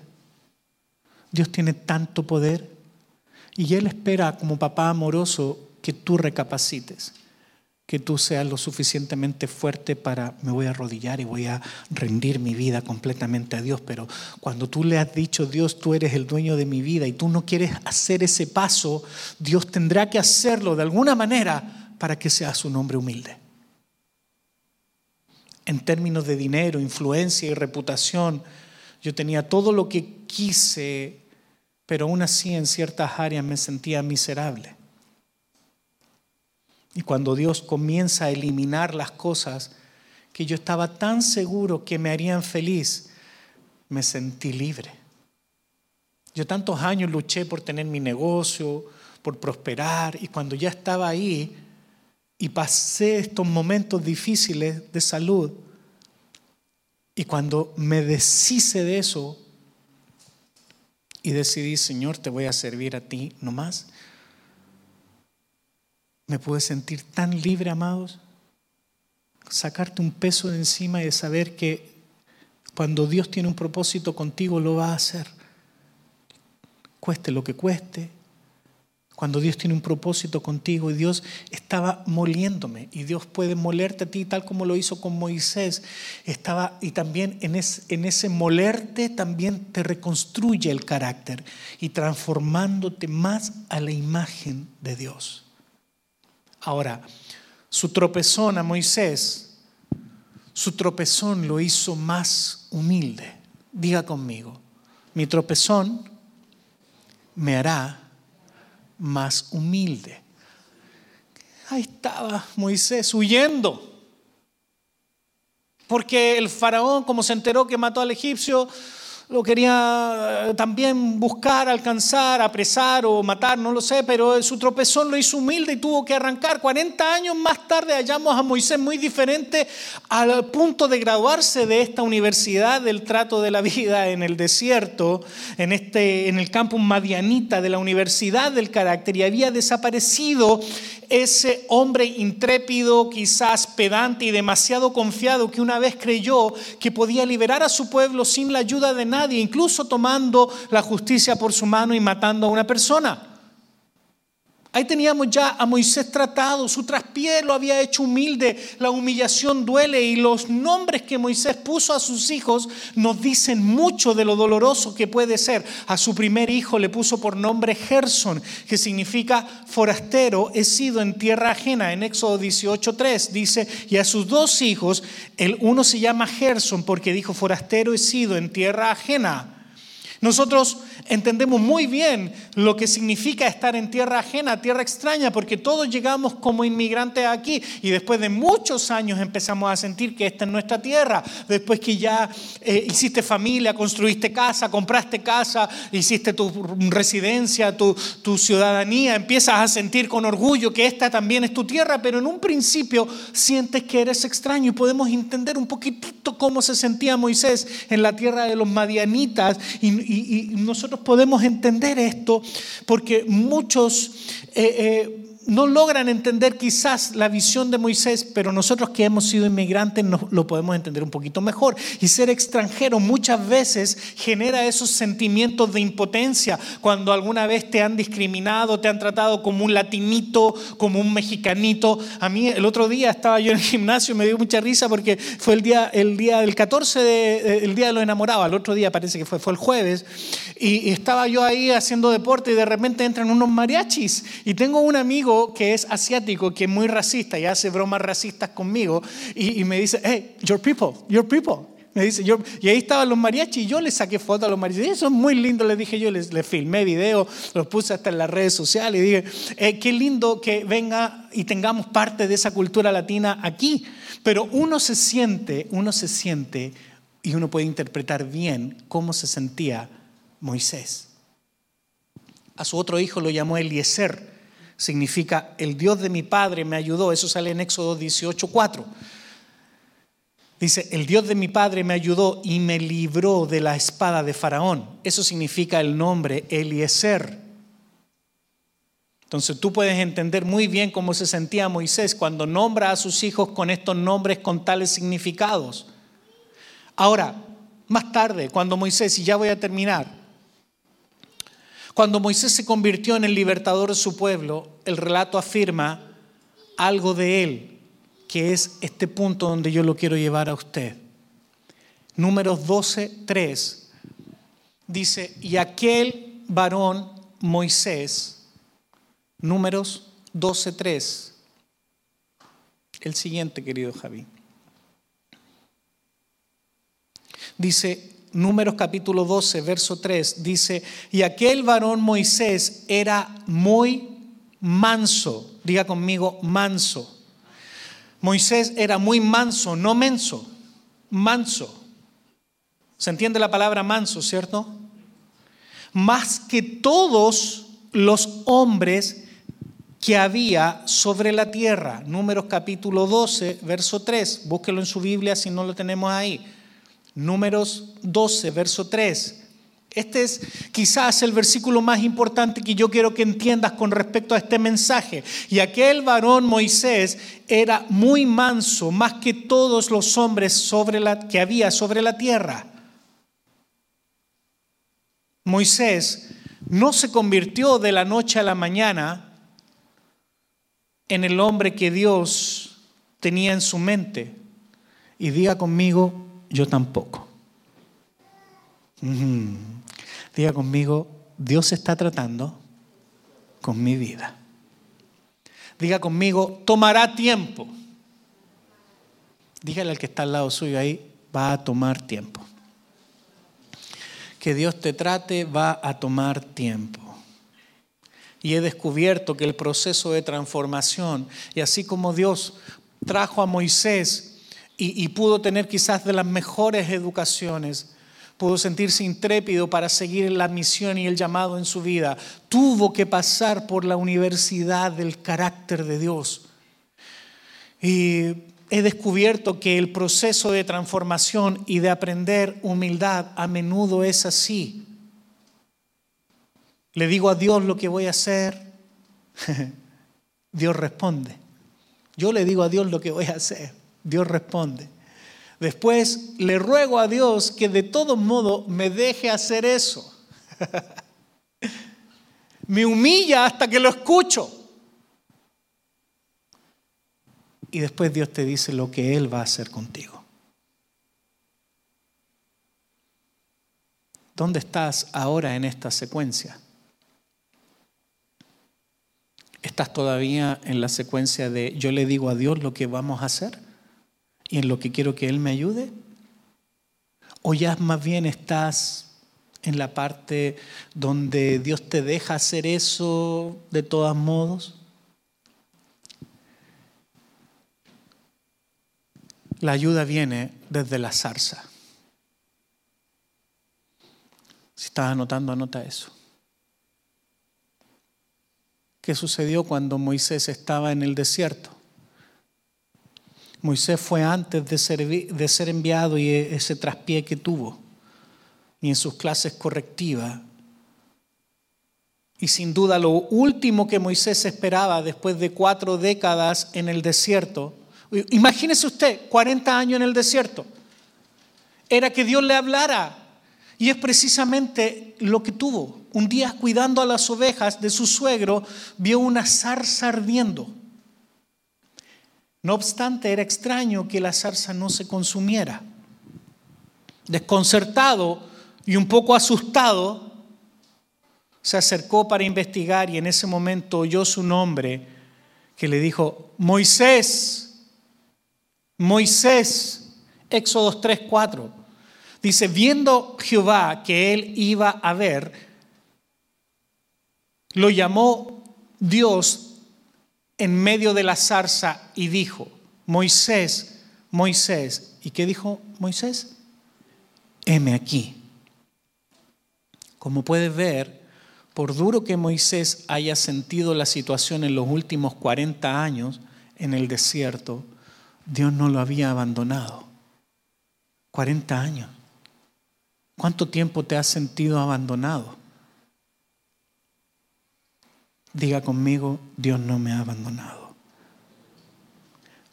Dios tiene tanto poder y Él espera como papá amoroso que tú recapacites, que tú seas lo suficientemente fuerte para me voy a arrodillar y voy a rendir mi vida completamente a Dios. Pero cuando tú le has dicho, Dios, tú eres el dueño de mi vida y tú no quieres hacer ese paso, Dios tendrá que hacerlo de alguna manera para que seas un hombre humilde. En términos de dinero, influencia y reputación, yo tenía todo lo que quise pero aún así en ciertas áreas me sentía miserable. Y cuando Dios comienza a eliminar las cosas que yo estaba tan seguro que me harían feliz, me sentí libre. Yo tantos años luché por tener mi negocio, por prosperar, y cuando ya estaba ahí y pasé estos momentos difíciles de salud, y cuando me deshice de eso, y decidí, Señor, te voy a servir a ti nomás. Me pude sentir tan libre, amados. Sacarte un peso de encima y de saber que cuando Dios tiene un propósito contigo lo va a hacer. Cueste lo que cueste, cuando Dios tiene un propósito contigo y Dios estaba moliéndome y Dios puede molerte a ti tal como lo hizo con Moisés. Estaba y también en, en ese molerte también te reconstruye el carácter y transformándote más a la imagen de Dios. Ahora, su tropezón a Moisés, su tropezón lo hizo más humilde. Diga conmigo, mi tropezón me hará más humilde. Ahí estaba Moisés huyendo. Porque el faraón, como se enteró que mató al egipcio, lo quería eh, también buscar, alcanzar, apresar o matar, no lo sé, pero su tropezón lo hizo humilde y tuvo que arrancar. 40 años más tarde hallamos a Moisés muy diferente al punto de graduarse de esta universidad del trato de la vida en el desierto, en, este, en el campus Madianita de la Universidad del Carácter y había desaparecido ese hombre intrépido, quizás pedante y demasiado confiado que una vez creyó que podía liberar a su pueblo sin la ayuda de nadie, incluso tomando la justicia por su mano y matando a una persona. Ahí teníamos ya a Moisés tratado, su traspié lo había hecho humilde, la humillación duele y los nombres que Moisés puso a sus hijos nos dicen mucho de lo doloroso que puede ser. A su primer hijo le puso por nombre Gerson, que significa forastero, he sido en tierra ajena. En Éxodo 18.3 dice, y a sus dos hijos, el uno se llama Gerson porque dijo, forastero he sido en tierra ajena. Nosotros entendemos muy bien lo que significa estar en tierra ajena, tierra extraña, porque todos llegamos como inmigrantes aquí y después de muchos años empezamos a sentir que esta es nuestra tierra. Después que ya eh, hiciste familia, construiste casa, compraste casa, hiciste tu residencia, tu, tu ciudadanía, empiezas a sentir con orgullo que esta también es tu tierra, pero en un principio sientes que eres extraño y podemos entender un poquitito cómo se sentía Moisés en la tierra de los madianitas y, y, nosotros podemos entender esto porque muchos... Eh, eh, no logran entender quizás la visión de Moisés, pero nosotros que hemos sido inmigrantes lo podemos entender un poquito mejor. Y ser extranjero muchas veces genera esos sentimientos de impotencia cuando alguna vez te han discriminado, te han tratado como un latinito, como un mexicanito. A mí el otro día estaba yo en el gimnasio y me dio mucha risa porque fue el día, el día del 14, de, eh, el día de los enamorados, el otro día parece que fue, fue el jueves, y estaba yo ahí haciendo deporte y de repente entran unos mariachis y tengo un amigo que es asiático, que es muy racista y hace bromas racistas conmigo y, me dice, hey, your people, your people. Me dice, y ahí estaban los mariachis y yo le saqué fotos a los mariachis. Eso es muy lindo, le dije yo, les, filmé video, los puse hasta en las redes sociales y dije, eh, qué lindo que venga y tengamos parte de esa cultura latina aquí. Pero uno se siente, uno se siente y uno puede interpretar bien cómo se sentía Moisés. A su otro hijo lo llamó Eliezer significa el Dios de mi padre me ayudó. Eso sale en Éxodo 18:4. Dice, el Dios de mi padre me ayudó y me libró de la espada de Faraón. Eso significa el nombre Eliezer. Entonces tú puedes entender muy bien cómo se sentía Moisés cuando nombra a sus hijos con estos nombres con tales significados. Ahora, más tarde, cuando Moisés, y ya voy a terminar, cuando Moisés se convirtió en el libertador de su pueblo, el relato afirma algo de él, que es este punto donde yo lo quiero llevar a usted. Números 12, 3 dice, y aquel varón Moisés, números 12, 3, el siguiente, querido Javi. Dice, Números capítulo 12, verso 3, dice, y aquel varón Moisés era muy manso, diga conmigo, manso. Moisés era muy manso, no menso, manso. ¿Se entiende la palabra manso, cierto? Más que todos los hombres que había sobre la tierra. Números capítulo 12, verso 3. Búsquelo en su Biblia si no lo tenemos ahí. Números 12, verso 3. Este es quizás el versículo más importante que yo quiero que entiendas con respecto a este mensaje. Y aquel varón Moisés era muy manso, más que todos los hombres sobre la, que había sobre la tierra. Moisés no se convirtió de la noche a la mañana en el hombre que Dios tenía en su mente. Y diga conmigo, yo tampoco. Diga conmigo, Dios está tratando con mi vida. Diga conmigo, tomará tiempo. Dígale al que está al lado suyo ahí, va a tomar tiempo. Que Dios te trate va a tomar tiempo. Y he descubierto que el proceso de transformación, y así como Dios trajo a Moisés y, pudo tener quizás de las mejores educaciones, pudo sentirse intrépido para seguir la misión y el llamado en su vida, tuvo que pasar por la universidad del carácter de Dios. Y he descubierto que el proceso de transformación y de aprender humildad a menudo es así. Le digo a Dios lo que voy a hacer, Dios responde. Yo le digo a Dios lo que voy a hacer. Dios responde. Después le ruego a Dios que de todo modo me deje hacer eso. me humilla hasta que lo escucho. Y después Dios te dice lo que Él va a hacer contigo. ¿Dónde estás ahora en esta secuencia? ¿Estás todavía en la secuencia de yo le digo a Dios lo que vamos a hacer? Y en lo que quiero que Él me ayude? ¿O ya más bien estás en la parte donde Dios te deja hacer eso de todos modos? La ayuda viene desde la zarza. Si estás anotando, anota eso. ¿Qué sucedió cuando Moisés estaba en el desierto? Moisés fue antes de ser, enviado y ese traspié que tuvo, y en sus clases correctivas, Y sin duda lo último que Moisés esperaba después de cuatro décadas en el desierto, imagínese usted, 40 años en el desierto, era que Dios le hablara. Y es precisamente lo que tuvo. Un día cuidando a las ovejas de su suegro, vio una zarza ardiendo. No obstante, era extraño que la zarza no se consumiera. Desconcertado y un poco asustado, se acercó para investigar y en ese momento oyó su nombre que le dijo, Moisés, Moisés, Éxodo 3, 4. Dice, viendo Jehová que él iba a ver, lo llamó Dios en medio de la zarza y dijo, Moisés, Moisés. ¿Y qué dijo Moisés? Heme aquí. Como puedes ver, por duro que Moisés haya sentido la situación en los últimos 40 años en el desierto, Dios no lo había abandonado. 40 años. ¿Cuánto tiempo te has sentido abandonado? Diga conmigo, Dios no me ha abandonado.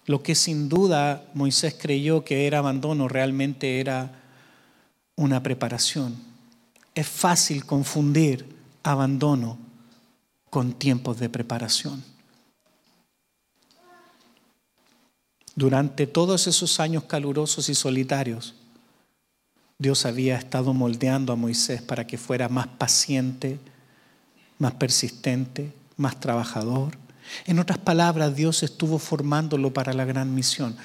Lo que sin duda Moisés creyó que era abandono realmente era una preparación. Es fácil confundir abandono con tiempos de preparación. Durante todos esos años calurosos y solitarios, Dios había estado moldeando a Moisés para que fuera más paciente, más persistente, más trabajador. En otras palabras, Dios estuvo formándolo para la gran misión.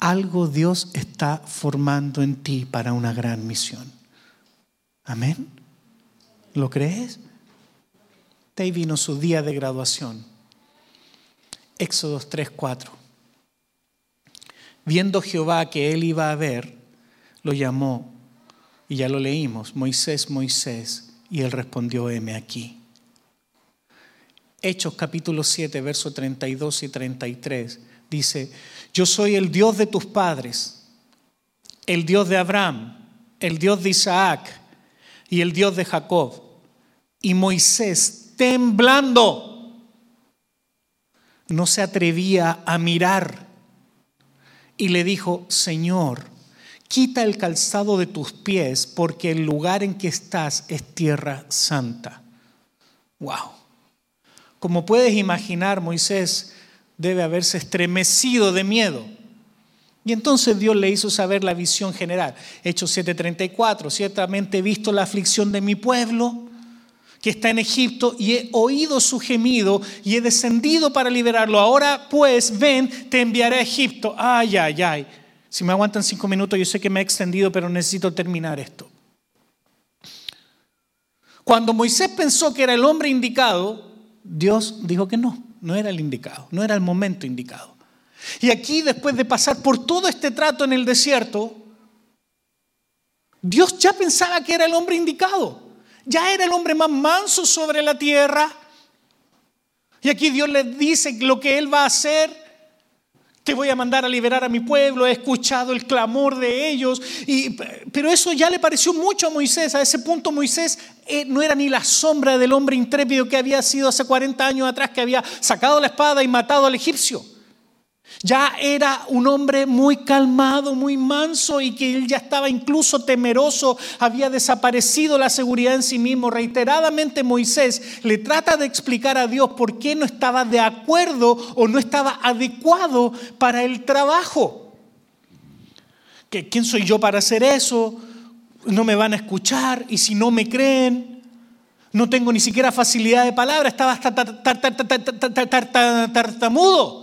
Algo Dios está formando en ti para una gran misión. Amén. ¿Lo crees? Ahí vino su día de graduación. Éxodos 3, 4. Viendo Jehová que él iba a ver, lo llamó, y ya lo leímos, Moisés, Moisés, y él respondió, heme aquí. Hechos capítulo 7, versos 32 y 33, dice, yo soy el Dios de tus padres, el Dios de Abraham, el Dios de Isaac y el Dios de Jacob. Y Moisés, temblando, no se atrevía a mirar y le dijo, Señor, quita el calzado de tus pies porque el lugar en que estás es tierra santa. Wow. Como puedes imaginar, Moisés debe haberse estremecido de miedo. Y entonces Dios le hizo saber la visión general. Hechos 7:34, ciertamente he visto la aflicción de mi pueblo que está en Egipto y he oído su gemido y he descendido para liberarlo. Ahora pues, ven, te enviaré a Egipto. Ay, ay, ay. Si me aguantan cinco minutos, yo sé que me he extendido, pero necesito terminar esto. Cuando Moisés pensó que era el hombre indicado, Dios dijo que no, no era el indicado, no era el momento indicado. Y aquí, después de pasar por todo este trato en el desierto, Dios ya pensaba que era el hombre indicado. Ya era el hombre más manso sobre la tierra. Y aquí Dios le dice lo que él va a hacer. Te voy a mandar a liberar a mi pueblo, he escuchado el clamor de ellos. Y, pero eso ya le pareció mucho a Moisés. A ese punto Moisés eh, no era ni la sombra del hombre intrépido que había sido hace 40 años atrás, que había sacado la espada y matado al egipcio. Ya era un hombre muy calmado, muy manso y que él ya estaba incluso temeroso, había desaparecido la seguridad en sí mismo. Reiteradamente Moisés le trata de explicar a Dios por qué no estaba de acuerdo o no estaba adecuado para el trabajo. ¿Quién soy yo para hacer eso? No me van a escuchar y si no me creen, no tengo ni siquiera facilidad de palabra, estaba hasta tartamudo.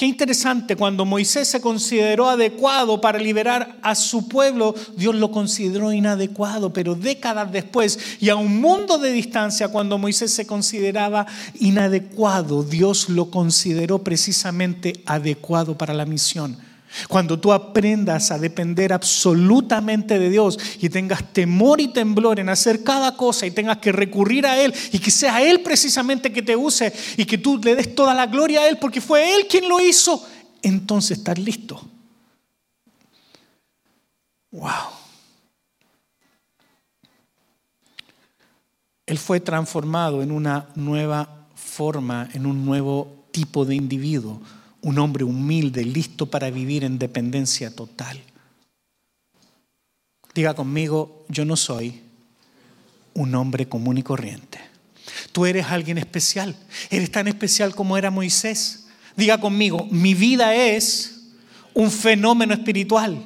Qué interesante, cuando Moisés se consideró adecuado para liberar a su pueblo, Dios lo consideró inadecuado, pero décadas después y a un mundo de distancia, cuando Moisés se consideraba inadecuado, Dios lo consideró precisamente adecuado para la misión. Cuando tú aprendas a depender absolutamente de Dios y tengas temor y temblor en hacer cada cosa y tengas que recurrir a Él y que sea Él precisamente que te use y que tú le des toda la gloria a Él porque fue Él quien lo hizo, entonces estás listo. Wow. Él fue transformado en una nueva forma, en un nuevo tipo de individuo, un hombre humilde, listo para vivir en dependencia total. Diga conmigo, yo no soy un hombre común y corriente. Tú eres alguien especial. Eres tan especial como era Moisés. Diga conmigo, mi vida es un fenómeno espiritual.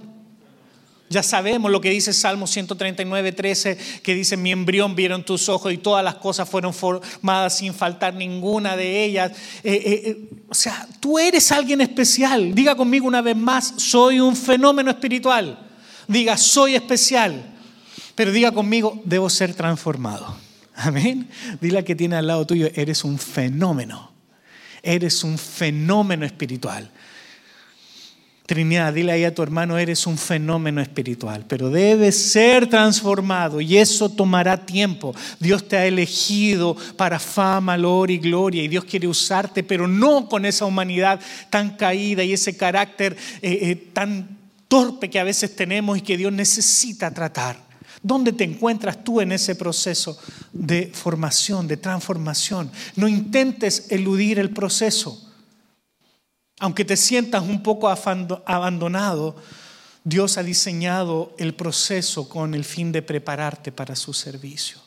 Ya sabemos lo que dice Salmo 139, 13, que dice, mi embrión vieron tus ojos y todas las cosas fueron formadas sin faltar ninguna de ellas. Eh, eh, eh, o sea, tú eres alguien especial. Diga conmigo una vez más, soy un fenómeno espiritual. Diga, soy especial. Pero diga conmigo, debo ser transformado. Amén. Dile a que tiene al lado tuyo, eres un fenómeno. Eres un fenómeno espiritual. Trinidad, dile ahí a tu hermano, eres un fenómeno espiritual, pero debes ser transformado y eso tomará tiempo. Dios te ha elegido para fama, valor y gloria y Dios quiere usarte, pero no con esa humanidad tan caída y ese carácter eh, eh, tan torpe que a veces tenemos y que Dios necesita tratar. ¿Dónde te encuentras tú en ese proceso de formación, de transformación? No intentes eludir el proceso. Aunque te sientas un poco abandonado, Dios ha diseñado el proceso con el fin de prepararte para su servicio.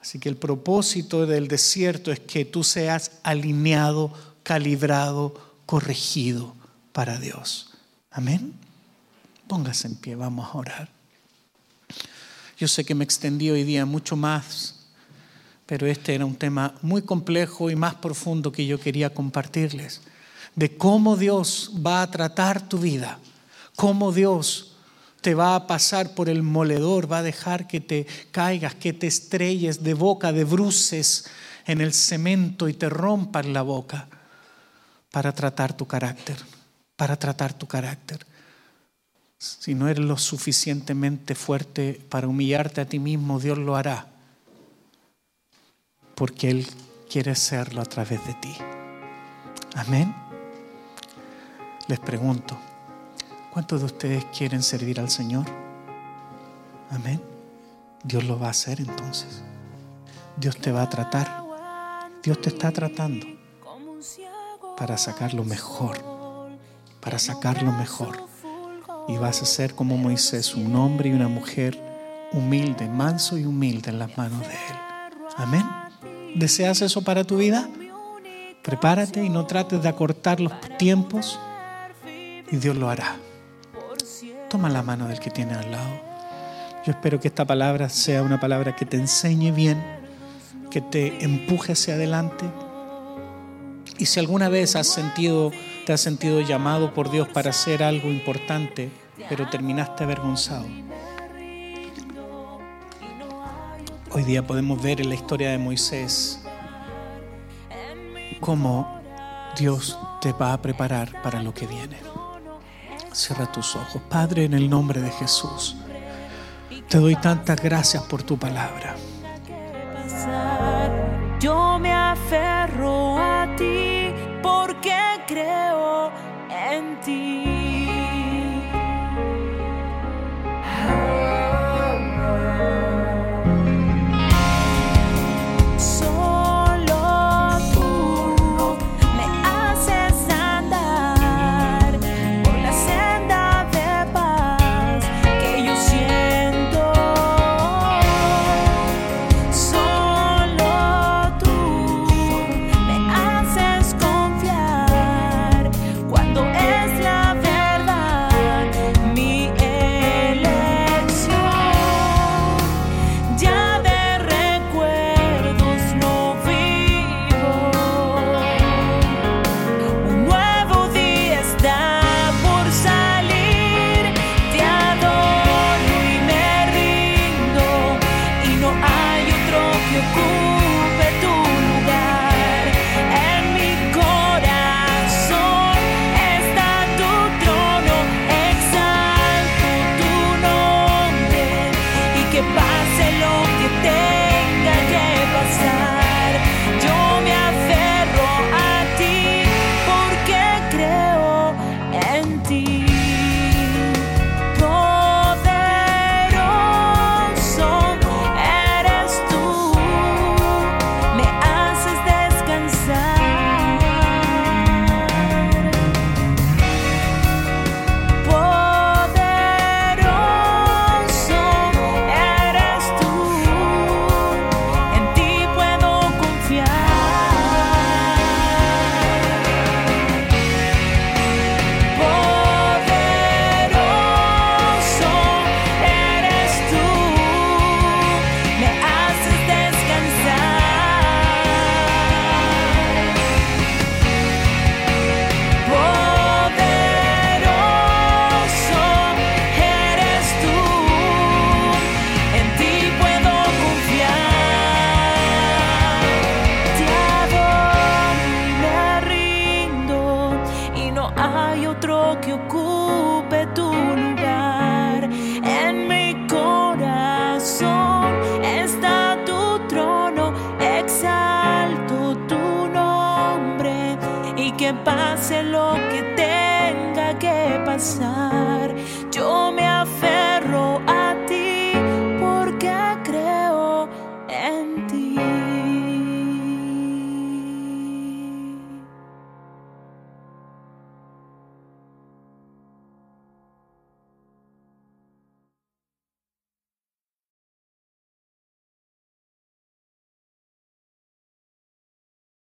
Así que el propósito del desierto es que tú seas alineado, calibrado, corregido para Dios. Amén. Póngase en pie, vamos a orar. Yo sé que me extendí hoy día mucho más, pero este era un tema muy complejo y más profundo que yo quería compartirles de cómo Dios va a tratar tu vida, cómo Dios te va a pasar por el moledor, va a dejar que te caigas, que te estrelles de boca, de bruces en el cemento y te rompan la boca para tratar tu carácter, para tratar tu carácter. Si no eres lo suficientemente fuerte para humillarte a ti mismo, Dios lo hará, porque Él quiere hacerlo a través de ti. Amén. Les pregunto, ¿cuántos de ustedes quieren servir al Señor? Amén. Dios lo va a hacer entonces. Dios te va a tratar. Dios te está tratando para sacar lo mejor, para sacar lo mejor. Y vas a ser como Moisés, un hombre y una mujer humilde, manso y humilde en las manos de Él. Amén. ¿Deseas eso para tu vida? Prepárate y no trates de acortar los tiempos y Dios lo hará. Toma la mano del que tiene al lado. Yo espero que esta palabra sea una palabra que te enseñe bien, que te empuje hacia adelante. Y si alguna vez has sentido, te has sentido llamado por Dios para hacer algo importante, pero terminaste avergonzado. Hoy día podemos ver en la historia de Moisés cómo Dios te va a preparar para lo que viene. Cierra tus ojos. Padre, en el nombre de Jesús, te doy tantas gracias por tu palabra. Yo me aferro a ti porque creo en ti.